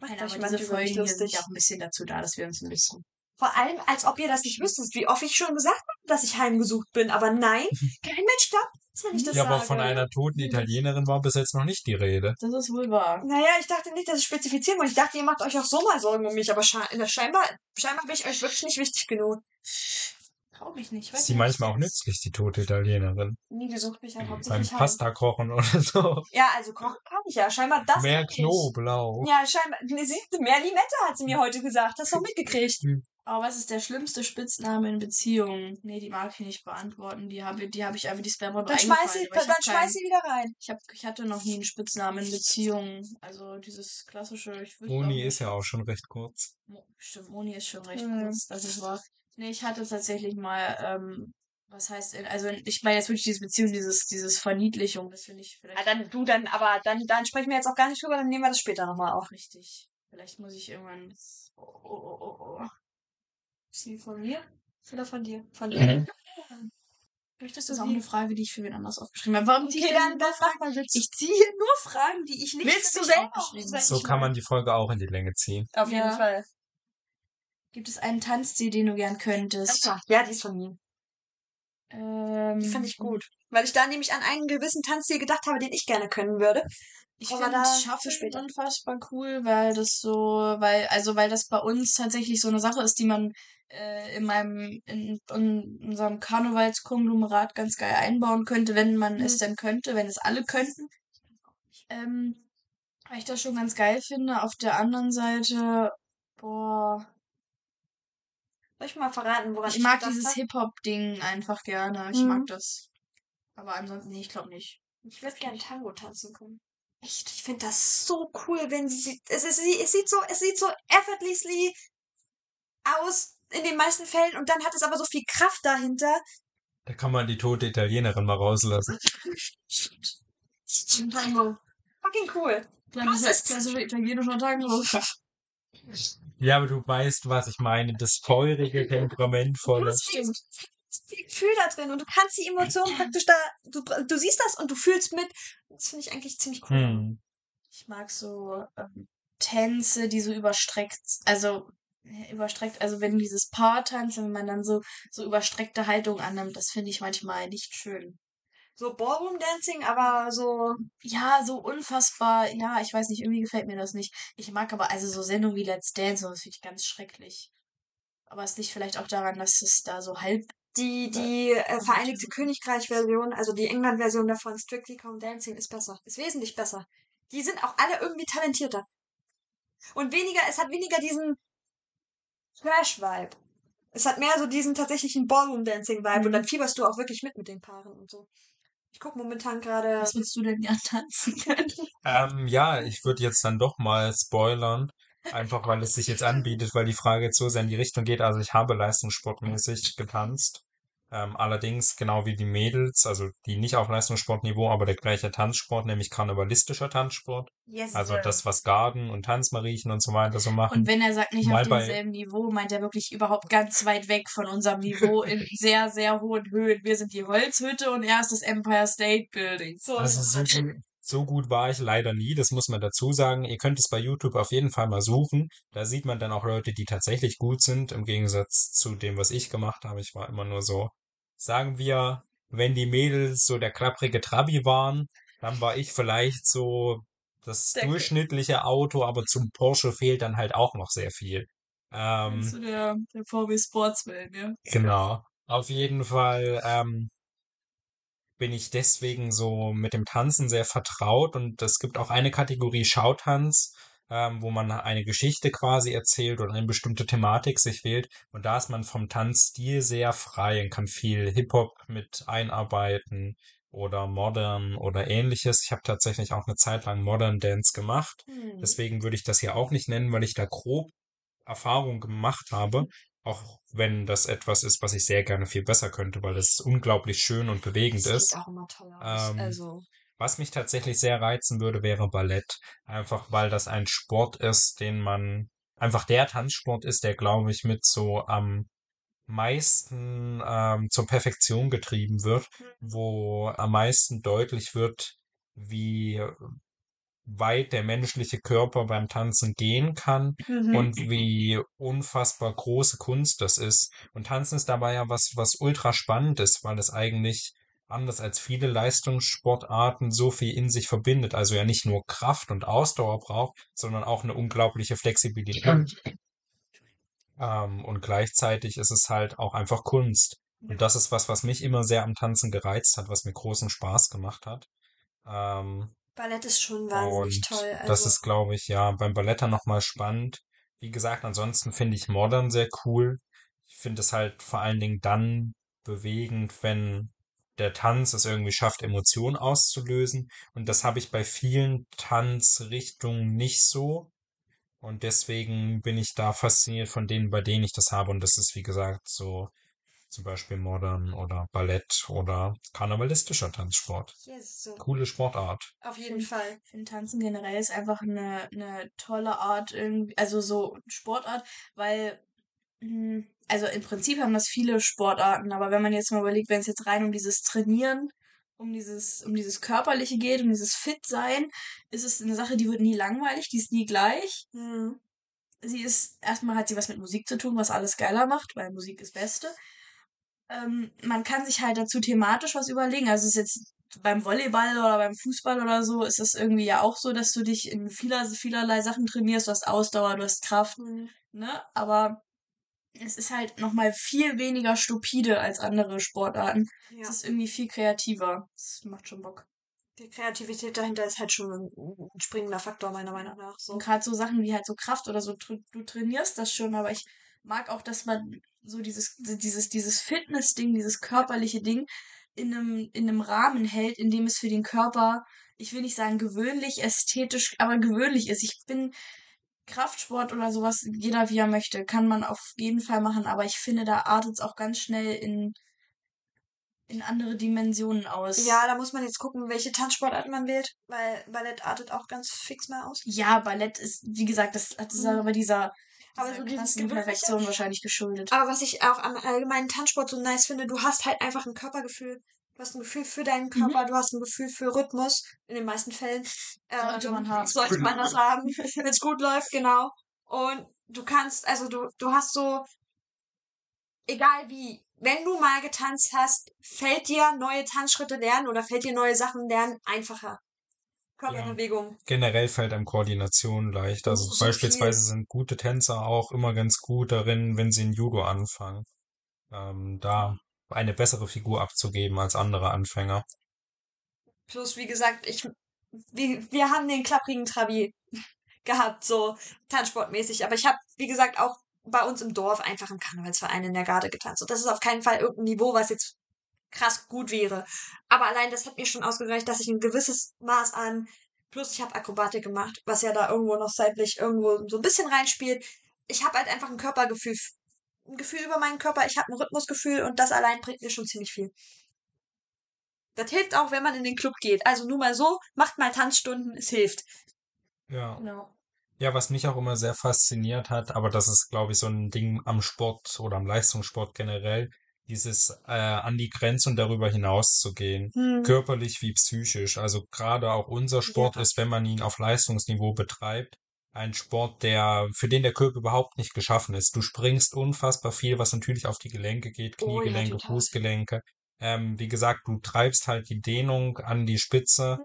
Nein, aber diese Folgen hier sind ja auch ein bisschen dazu da, dass wir uns ein bisschen. Vor allem, als ob ihr das nicht wüsstet, wie oft ich schon gesagt habe, dass ich heimgesucht bin. Aber nein, [LAUGHS] kein Mensch glaubt, wenn ich das Ja, aber sage. von einer toten Italienerin war bis jetzt noch nicht die Rede. Das ist wohl wahr. Naja, ich dachte nicht, dass ich spezifizieren wollte. Ich dachte, ihr macht euch auch so mal Sorgen um mich, aber äh, scheinbar, scheinbar bin ich euch wirklich nicht wichtig genug. Trau mich nicht. Ist die manchmal auch nützlich, die tote Italienerin? Nie gesucht mich halt Beim hauptsächlich heim. Pasta kochen oder so. Ja, also kochen kann ich ja. Scheinbar das Mehr. Knoblauch. Ja, scheinbar. Ne, siehst du, mehr Limette hat sie mir heute gesagt. Hast du [LAUGHS] mitgekriegt. Aber was ist der schlimmste Spitzname in Beziehungen? Nee, die mag ich nicht beantworten. Die habe die hab ich einfach, die aber Dann schmeiß sie, dann schmeiß sie wieder rein. Ich, hab, ich hatte noch nie einen Spitznamen in Beziehungen. Also dieses klassische, ich nicht. ist ja auch schon recht kurz. Stimmt, Moni ist schon recht Mhm. kurz. Das ist wahr. Nee, ich hatte tatsächlich mal, ähm, was heißt, in- also ich meine jetzt wirklich diese Beziehung, dieses, dieses Verniedlichung, das finde ich vielleicht Ah, dann du dann, aber dann, dann sprechen wir jetzt auch gar nicht drüber, dann nehmen wir das später nochmal auf. auch richtig. Vielleicht muss ich irgendwann. Oh, oh, oh, oh, oh. Ist die von mir? Oder von dir? Von dir. Das [LAUGHS] Möchtest du ist auch eine Frage, die ich für wen anders aufgeschrieben habe. Warum ziehe ich Okay, dann, nur dann Fragen? frag mal bitte. Ich ziehe hier nur Fragen, die ich nicht Willst für du selber aufgeschrieben habe. So kann man die Folge auch in die Länge ziehen. Auf jeden Ja. Fall. Gibt es einen Tanzstil, den du gern könntest? Ja, die ist von mir. Ähm, Die fand ich gut. Weil ich da nämlich an einen gewissen Tanzstil gedacht habe, den ich gerne können würde. Ich finde Shuffle später. unfassbar cool, weil das so, weil, also weil das bei uns tatsächlich so eine Sache ist, die man äh, in meinem, in, in unserem Karnevalskonglomerat ganz geil einbauen könnte, wenn man es Mhm. denn könnte, wenn es alle könnten. Ähm, weil ich das schon ganz geil finde. Auf der anderen Seite, boah, Soll ich mal verraten, woran ich, Ich mag dieses? Hip-Hop-Ding einfach gerne. Ich Mhm. mag das. Aber ansonsten, nee, ich glaube nicht. Ich würde gerne Tango tanzen können. Echt, ich finde das so cool, wenn sie, es, ist, es sieht so, es sieht so effortlessly aus in den meisten Fällen und dann hat es aber so viel Kraft dahinter. Da kann man die tote Italienerin mal rauslassen. Tango. Fucking cool. Klassischer, ist- klassischer italienischer Tango. [LAUGHS] Ja, aber du weißt, was ich meine. Das feurige, temperamentvolle. Das stimmt. Viel Gefühl da drin und du kannst die Emotionen [CLEARS THROAT] praktisch da, du, du siehst das und du fühlst mit. Das finde ich eigentlich ziemlich cool. Hm. Ich mag so ähm, Tänze, die so überstreckt, also überstreckt, also wenn dieses Paar-Tanz, wenn man dann so, so überstreckte Haltung annimmt, das finde ich manchmal nicht schön. So Ballroom Dancing, aber so. Ja, so unfassbar, ja, ich weiß nicht, irgendwie gefällt mir das nicht. Ich mag aber also so Sendungen wie Let's Dance, das finde ich ganz schrecklich. Aber es liegt vielleicht auch daran, dass es da so halb Die, die äh, Vereinigte Königreich-Version, also die England-Version davon, Strictly Come Dancing, ist besser. Ist wesentlich besser. Die sind auch alle irgendwie talentierter. Und weniger, es hat weniger diesen Trash-Vibe. Es hat mehr so diesen tatsächlichen Ballroom-Dancing-Vibe und Mhm. dann fieberst du auch wirklich mit mit den Paaren und so. Ich gucke momentan gerade. Was würdest du denn gern tanzen können? [LAUGHS] Ähm, ja, ich würde jetzt dann doch mal spoilern. Einfach weil es sich jetzt anbietet, weil die Frage jetzt so sehr in die Richtung geht. Also ich habe leistungssportmäßig getanzt. Ähm, allerdings genau wie die Mädels, also die nicht auf Leistungssportniveau, aber der gleiche Tanzsport, nämlich karnevalistischer Tanzsport. Yes, Also sir. das, was Garden und Tanzmariechen und so weiter so machen. Und wenn er sagt nicht Mal auf demselben Niveau, meint er wirklich überhaupt ganz weit weg von unserem Niveau in [LAUGHS] sehr, sehr hohen Höhen. Wir sind die Holzhütte und er ist das Empire State Building. So, Also so so gut war ich leider nie, das muss man dazu sagen. Ihr könnt es bei YouTube auf jeden Fall mal suchen. Da sieht man dann auch Leute, die tatsächlich gut sind, im Gegensatz zu dem, was ich gemacht habe. Ich war immer nur so, sagen wir, wenn die Mädels so der klapprige Trabi waren, dann war ich vielleicht so das Der- durchschnittliche Auto, aber zum Porsche fehlt dann halt auch noch sehr viel. Ähm, so der, der VW Sportsman, ja. Genau. Auf jeden Fall ähm, bin ich deswegen so mit dem Tanzen sehr vertraut und es gibt auch eine Kategorie Schautanz, ähm, wo man eine Geschichte quasi erzählt oder eine bestimmte Thematik sich wählt und da ist man vom Tanzstil sehr frei und kann viel Hip-Hop mit einarbeiten oder Modern oder ähnliches. Ich habe tatsächlich auch eine Zeit lang Modern Dance gemacht. Hm. Deswegen würde ich das hier auch nicht nennen, weil ich da grob Erfahrung gemacht habe, auch wenn das etwas ist, was ich sehr gerne viel besser könnte, weil es unglaublich schön und bewegend Sieht ist. auch immer toll aus. Ähm, also. Was mich tatsächlich sehr reizen würde, wäre Ballett. Einfach weil das ein Sport ist, den man einfach der Tanzsport ist, der, glaube ich, mit so am meisten ähm, zur Perfektion getrieben wird, wo am meisten deutlich wird, wie weit der menschliche Körper beim Tanzen gehen kann Mhm. und wie unfassbar große Kunst das ist. Und Tanzen ist dabei ja was, was ultra spannend ist, weil es eigentlich anders als viele Leistungssportarten so viel in sich verbindet. Also ja nicht nur Kraft und Ausdauer braucht, sondern auch eine unglaubliche Flexibilität. Ähm, und gleichzeitig ist es halt auch einfach Kunst. Und das ist was, was mich immer sehr am Tanzen gereizt hat, was mir großen Spaß gemacht hat. Ähm, Ballett ist schon wahnsinnig und toll. Also, das ist, glaube ich, ja, beim Ballett dann nochmal spannend. Wie gesagt, ansonsten finde ich Modern sehr cool. Ich finde es halt vor allen Dingen dann bewegend, wenn der Tanz es irgendwie schafft, Emotionen auszulösen. Und das habe ich bei vielen Tanzrichtungen nicht so. Und deswegen bin ich da fasziniert von denen, bei denen ich das habe. Und das ist, wie gesagt, so zum Beispiel Modern oder Ballett oder karnevalistischer Tanzsport. yes, so. Coole Sportart. Auf jeden Fall. Ich finde Tanzen generell ist einfach eine, eine tolle Art irgendwie, also so Sportart, weil, mh, also im Prinzip haben das viele Sportarten, aber wenn man jetzt mal überlegt, wenn es jetzt rein um dieses Trainieren, um dieses, um dieses Körperliche geht, um dieses Fit-Sein, ist es eine Sache, die wird nie langweilig, die ist nie gleich. Mhm. Sie ist, erstmal hat sie was mit Musik zu tun, was alles geiler macht, weil Musik ist Beste. Ähm, man kann sich halt dazu thematisch was überlegen. Also es ist jetzt beim Volleyball oder beim Fußball oder so, ist es irgendwie ja auch so, dass du dich in vieler, vielerlei Sachen trainierst. Du hast Ausdauer, du hast Kraft, Mhm. ne? Aber es ist halt nochmal viel weniger stupide als andere Sportarten. Ja. Es ist irgendwie viel kreativer. Das macht schon Bock. Die Kreativität dahinter ist halt schon ein, springender Faktor, meiner Meinung nach. So. Und gerade so Sachen wie halt so Kraft oder so, du trainierst das schon, aber ich mag auch, dass man so dieses, dieses, dieses Fitness-Ding, dieses körperliche Ding in einem, in einem Rahmen hält, in dem es für den Körper, ich will nicht sagen gewöhnlich, ästhetisch, aber gewöhnlich ist. Ich bin Kraftsport oder sowas, jeder wie er möchte, kann man auf jeden Fall machen, aber ich finde, da artet es auch ganz schnell in, in andere Dimensionen aus. Ja, da muss man jetzt gucken, welche Tanzsportart man wählt, weil Ballett artet auch ganz fix mal aus. Ja, Ballett ist, wie gesagt, das, das ist aber dieser, Aber so dieses Perfektion wahrscheinlich geschuldet. Aber was ich auch am allgemeinen Tanzsport so nice finde, du hast halt einfach ein Körpergefühl. Du hast ein Gefühl für deinen Körper, du hast ein Gefühl für Rhythmus, in den meisten Fällen. Sollte man haben. Sollte man das haben, [LAUGHS] wenn es gut läuft, genau. Und du kannst, also du, du hast so, egal wie, wenn du mal getanzt hast, fällt dir neue Tanzschritte lernen oder fällt dir neue Sachen lernen einfacher. Körperbewegung. Generell fällt einem Koordination leicht. Also So beispielsweise viel. sind gute Tänzer auch immer ganz gut darin, wenn sie in Judo anfangen, ähm, da eine bessere Figur abzugeben als andere Anfänger. Plus, wie gesagt, ich, wir, wir haben den klapprigen Trabi [LAUGHS] gehabt, so tanzsportmäßig. Aber ich habe, wie gesagt, auch bei uns im Dorf einfach im Karnevalsverein in der Garde getanzt. Und das ist auf keinen Fall irgendein Niveau, was jetzt krass gut wäre. Aber allein das hat mir schon ausgereicht, dass ich ein gewisses Maß an, plus ich habe Akrobatik gemacht, was ja da irgendwo noch seitlich irgendwo so ein bisschen reinspielt. Ich habe halt einfach ein Körpergefühl, ein Gefühl über meinen Körper, ich habe ein Rhythmusgefühl und das allein bringt mir schon ziemlich viel. Das hilft auch, wenn man in den Club geht. Also nur mal so, macht mal Tanzstunden, es hilft. Ja. Genau. Ja, was mich auch immer sehr fasziniert hat, aber das ist, glaube ich, so ein Ding am Sport oder am Leistungssport generell, dieses äh, an die Grenze und darüber hinaus zu gehen, Hm. körperlich wie psychisch. Also gerade auch unser Sport Ja. ist, wenn man ihn auf Leistungsniveau betreibt, ein Sport, der für den der Körper überhaupt nicht geschaffen ist. Du springst unfassbar viel, was natürlich auf die Gelenke geht, Oh ja, Kniegelenke. Fußgelenke. Ähm, wie gesagt, du treibst halt die Dehnung an die Spitze.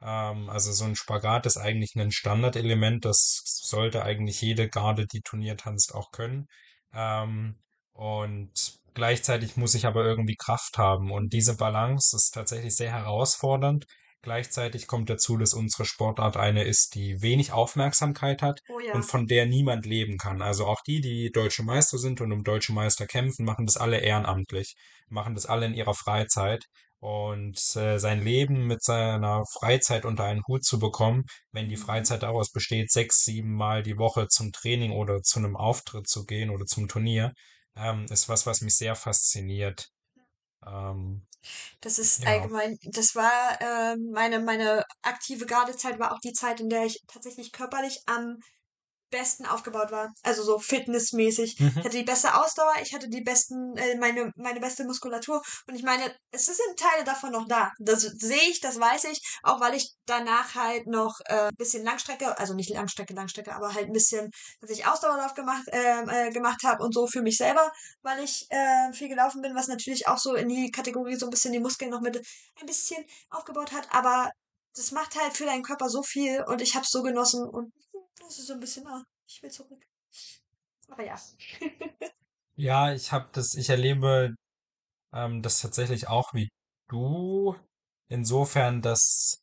Ähm, also so ein Spagat ist eigentlich ein Standardelement. Das sollte eigentlich jede Garde, die Turnier tanzt, auch können. Ähm, und gleichzeitig muss ich aber irgendwie Kraft haben. Und diese Balance ist tatsächlich sehr herausfordernd. Gleichzeitig kommt dazu, dass unsere Sportart eine ist, die wenig Aufmerksamkeit hat Oh ja. und von der niemand leben kann. Also auch die, die deutsche Meister sind und um deutsche Meister kämpfen, machen das alle ehrenamtlich, machen das alle in ihrer Freizeit. Und äh, sein Leben mit seiner Freizeit unter einen Hut zu bekommen, wenn die Freizeit daraus besteht, sechs, sieben Mal die Woche zum Training oder zu einem Auftritt zu gehen oder zum Turnier, ähm, ist was, was mich sehr fasziniert. Ähm, Das ist Ja. allgemein, das war ähm, meine, meine aktive Gardezeit war auch die Zeit, in der ich tatsächlich körperlich am besten aufgebaut war. Also so fitnessmäßig. Mhm. Ich hatte die beste Ausdauer, ich hatte die besten, äh, meine, meine beste Muskulatur. Und ich meine, es sind Teile davon noch da. Das sehe ich, das weiß ich, auch weil ich danach halt noch äh, ein bisschen Langstrecke, also nicht Langstrecke, Langstrecke, aber halt ein bisschen, dass ich Ausdauerlauf gemacht, ähm, äh, gemacht habe und so für mich selber, weil ich äh, viel gelaufen bin, was natürlich auch so in die Kategorie so ein bisschen die Muskeln noch mit ein bisschen aufgebaut hat. Aber das macht halt für deinen Körper so viel und ich habe es so genossen und das ist so ein bisschen, ah, ich will zurück. Aber ja. [LAUGHS] Ja, ich habe das, ich erlebe ähm, das tatsächlich auch wie du, insofern, dass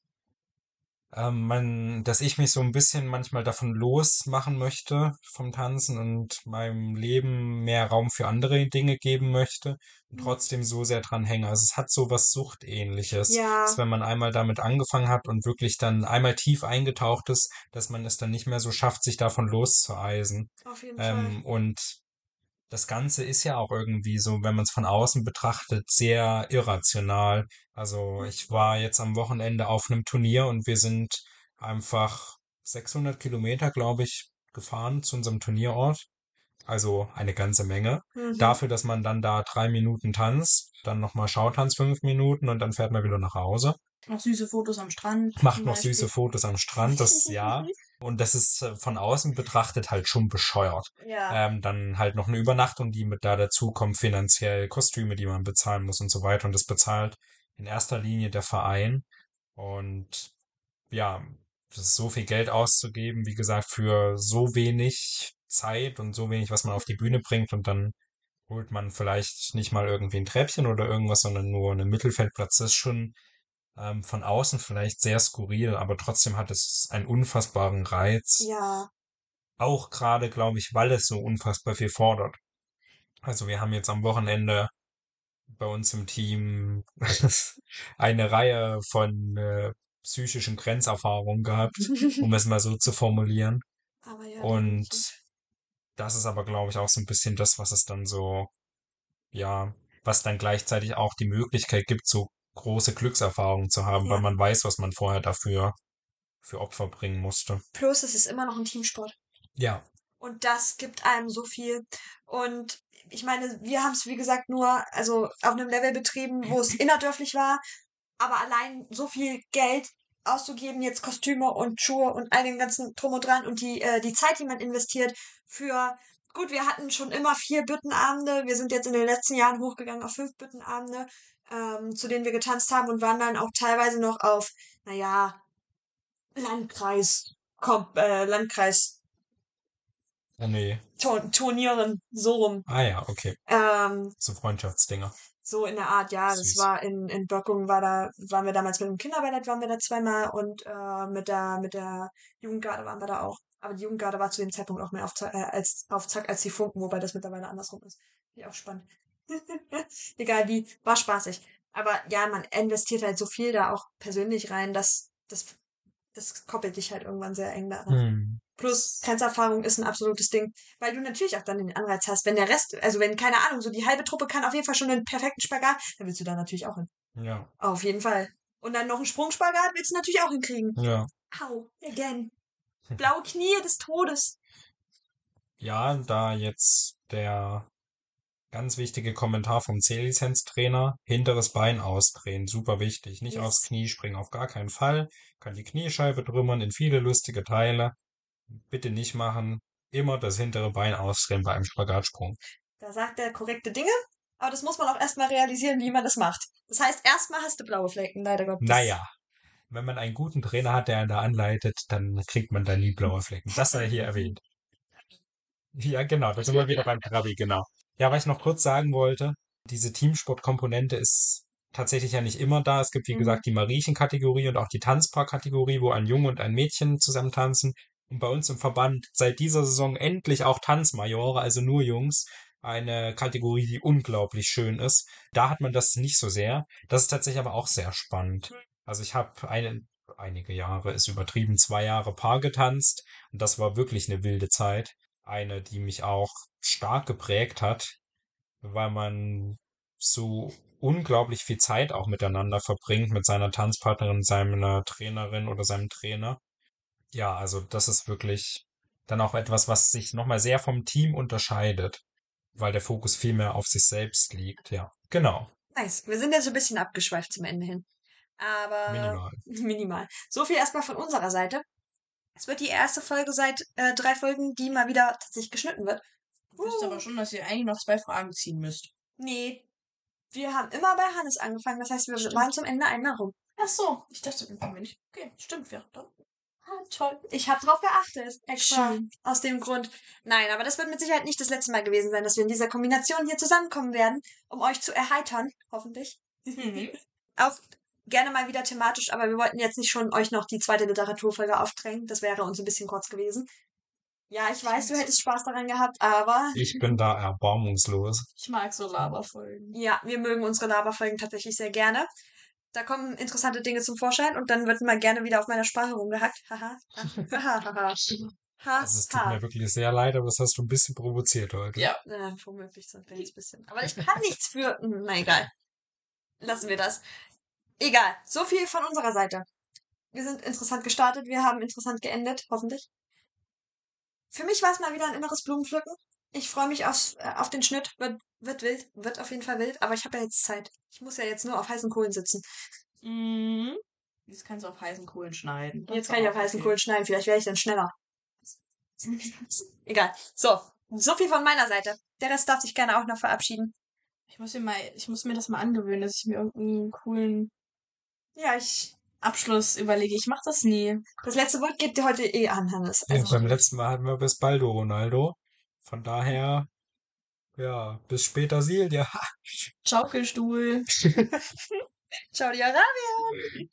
ähm, man, dass ich mich so ein bisschen manchmal davon losmachen möchte vom Tanzen und meinem Leben mehr Raum für andere Dinge geben möchte und Mhm. trotzdem so sehr dran hänge. Also es hat so was Suchtähnliches, Ja. dass wenn man einmal damit angefangen hat und wirklich dann einmal tief eingetaucht ist, dass man es dann nicht mehr so schafft, sich davon loszueisen. Auf jeden Fall. Ähm, und das Ganze ist ja auch irgendwie so, wenn man es von außen betrachtet, sehr irrational. Also ich war jetzt am Wochenende auf einem Turnier und wir sind einfach 600 Kilometer, glaube ich, gefahren zu unserem Turnierort. Also eine ganze Menge. Mhm. Dafür, dass man dann da drei Minuten tanzt, dann nochmal Schautanz fünf Minuten und dann fährt man wieder nach Hause. Noch süße Fotos am Strand. Macht noch Beispiel. süße Fotos am Strand, das [LAUGHS] ja. Und das ist äh, von außen betrachtet halt schon bescheuert. Ja. Ähm, dann halt noch eine Übernachtung, die mit da dazukommt, finanziell Kostüme, die man bezahlen muss und so weiter. Und das bezahlt in erster Linie der Verein. Und ja, das ist so viel Geld auszugeben, wie gesagt, für so wenig Zeit und so wenig, was man auf die Bühne bringt. Und dann holt man vielleicht nicht mal irgendwie ein Treppchen oder irgendwas, sondern nur einen Mittelfeldplatz. Das ist schon ähm, von außen vielleicht sehr skurril, aber trotzdem hat es einen unfassbaren Reiz. Ja. Auch gerade, glaube ich, weil es so unfassbar viel fordert. Also wir haben jetzt am Wochenende bei uns im Team [LAUGHS] eine Reihe von äh, psychischen Grenzerfahrungen gehabt, um es mal so zu formulieren. Aber ja, Und das ist aber, glaube ich, auch so ein bisschen das, was es dann so, ja, was dann gleichzeitig auch die Möglichkeit gibt, so große Glückserfahrungen zu haben, weil Ja. man weiß, was man vorher dafür für Opfer bringen musste. Plus, es ist immer noch ein Teamsport. Ja, Und das gibt einem so viel. Und ich meine, wir haben es, wie gesagt, nur also auf einem Level betrieben, wo es [CLEARS THROAT] innerdörflich war. Aber allein so viel Geld auszugeben, jetzt Kostüme und Schuhe und all den ganzen Drum und Dran und die, äh, die Zeit, die man investiert für. Gut, wir hatten schon immer vier Büttenabende. Wir sind jetzt in den letzten Jahren hochgegangen auf fünf Büttenabende, ähm, zu denen wir getanzt haben und waren dann auch teilweise noch auf, naja, Landkreis, Kom äh, Landkreis oh nee. Tur- Turnieren, so rum. Ah ja, okay. Ähm, So Freundschaftsdinger. so in der Art, ja. Das Süß. war in, in Böckung, war da, waren wir damals mit dem Kinderballett, waren wir da zweimal und äh, mit der, mit der Jugendgarde waren wir da auch. Aber die Jugendgarde war zu dem Zeitpunkt auch mehr auf, äh, als, auf Zack als die Funken, wobei das mittlerweile andersrum ist. Finde ich auch spannend. [LAUGHS] Egal wie, war spaßig. Aber ja, man investiert halt so viel da auch persönlich rein, dass das, das koppelt dich halt irgendwann sehr eng daran. Hm. Plus Grenzerfahrung ist ein absolutes Ding, weil du natürlich auch dann den Anreiz hast, wenn der Rest, also wenn, keine Ahnung, so die halbe Truppe kann auf jeden Fall schon einen perfekten Spagat, dann willst du da natürlich auch hin. Ja, Auf jeden Fall. Und dann noch einen Sprungspagat willst du natürlich auch hinkriegen. ja. Au, again. Blaue Knie des Todes. Ja, da jetzt der ganz wichtige Kommentar vom C-Lizenz-Trainer, hinteres Bein ausdrehen, super wichtig. Nicht Yes. aufs Knie springen, auf gar keinen Fall. Kann die Kniescheibe trümmern in viele lustige Teile. Bitte nicht machen. Immer das hintere Bein ausdrehen bei einem Spagatsprung. Da sagt er korrekte Dinge, aber das muss man auch erstmal realisieren, wie man das macht. Das heißt, erstmal hast du blaue Flecken, leider Gottes. Naja, wenn man einen guten Trainer hat, der einen da anleitet, dann kriegt man da nie blaue Flecken. Das sei hier erwähnt. Ja, genau, da sind wir wieder beim Trabi, genau. Ja, was ich noch kurz sagen wollte, diese Teamsportkomponente ist tatsächlich ja nicht immer da. Es gibt, wie Mhm. gesagt, die Mariechen-Kategorie und auch die Tanzpaar-Kategorie, wo ein Junge und ein Mädchen zusammen tanzen. Und bei uns im Verband seit dieser Saison endlich auch Tanzmajore, also nur Jungs. Eine Kategorie, die unglaublich schön ist. Da hat man das nicht so sehr. Das ist tatsächlich aber auch sehr spannend. Also ich habe eine, einige Jahre, ist übertrieben, zwei Jahre Paar getanzt. Und das war wirklich eine wilde Zeit. Eine, die mich auch stark geprägt hat, weil man so unglaublich viel Zeit auch miteinander verbringt mit seiner Tanzpartnerin, seiner Trainerin oder seinem Trainer. Ja, also das ist wirklich dann auch etwas, was sich nochmal sehr vom Team unterscheidet, weil der Fokus viel mehr auf sich selbst liegt. Ja, genau. Nice. Wir sind jetzt so ein bisschen abgeschweift zum Ende hin. Aber Minimal. [LAUGHS] minimal. So viel erstmal von unserer Seite. Es wird die erste Folge seit äh, drei Folgen, die mal wieder tatsächlich geschnitten wird. Du wisst aber schon, dass ihr eigentlich noch zwei Fragen ziehen müsst. Nee. Wir haben immer bei Hannes angefangen, das heißt, wir Stimmt. waren zum Ende einmal rum. Ach so, ich dachte, wir kommen nicht. Okay, stimmt, ja. Dann. Ah, toll. Ich habe drauf geachtet, extra. Schön. Aus dem Grund. Nein, aber das wird mit Sicherheit nicht das letzte Mal gewesen sein, dass wir in dieser Kombination hier zusammenkommen werden, um euch zu erheitern, hoffentlich. Mhm. [LAUGHS] Auch gerne mal wieder thematisch, aber wir wollten jetzt nicht schon euch noch die zweite Literaturfolge aufdrängen. Das wäre uns ein bisschen kurz gewesen. Ja, ich weiß, du hättest Spaß daran gehabt, aber Ich bin da erbarmungslos. Ich mag so Laberfolgen. ja, wir mögen unsere Laberfolgen tatsächlich sehr gerne. Da kommen interessante Dinge zum Vorschein und dann wird mal gerne wieder auf meiner Sprache rumgehackt. Haha. [LAUGHS] Haha. Haha. Ha, Also es tut mir wirklich sehr leid, aber das hast du ein bisschen provoziert heute. Ja. Äh, womöglich so ein kleines bisschen. Aber ich kann [LAUGHS] nichts für. Hm, Na egal. Lassen wir das. Egal. So viel von unserer Seite. Wir sind interessant gestartet, wir haben interessant geendet, hoffentlich. Für mich war es mal wieder ein inneres Blumenpflücken. Ich freue mich aufs, äh, auf den Schnitt. Wird, wird wild, wird auf jeden Fall wild, aber ich habe ja jetzt Zeit. Ich muss ja jetzt nur auf heißen Kohlen sitzen. Mhm. Jetzt kannst du auf heißen Kohlen schneiden. Das Jetzt kann ich auf heißen okay. Kohlen schneiden, vielleicht werde ich dann schneller. Egal. So, so viel von meiner Seite. Der Rest darf sich gerne auch noch verabschieden. Ich muss mir mal, ich muss mir das mal angewöhnen, dass ich mir irgendeinen coolen Ja, ich. Abschluss überlege. Ich mach das nie. Das letzte Wort geht dir heute eh an, Hannes. Ja, Also, beim letzten Mal hatten wir bis Baldo Ronaldo. Von daher, ja, bis später Silja. Schaukelstuhl. [LAUGHS] ciao, die Arabien. [LAUGHS]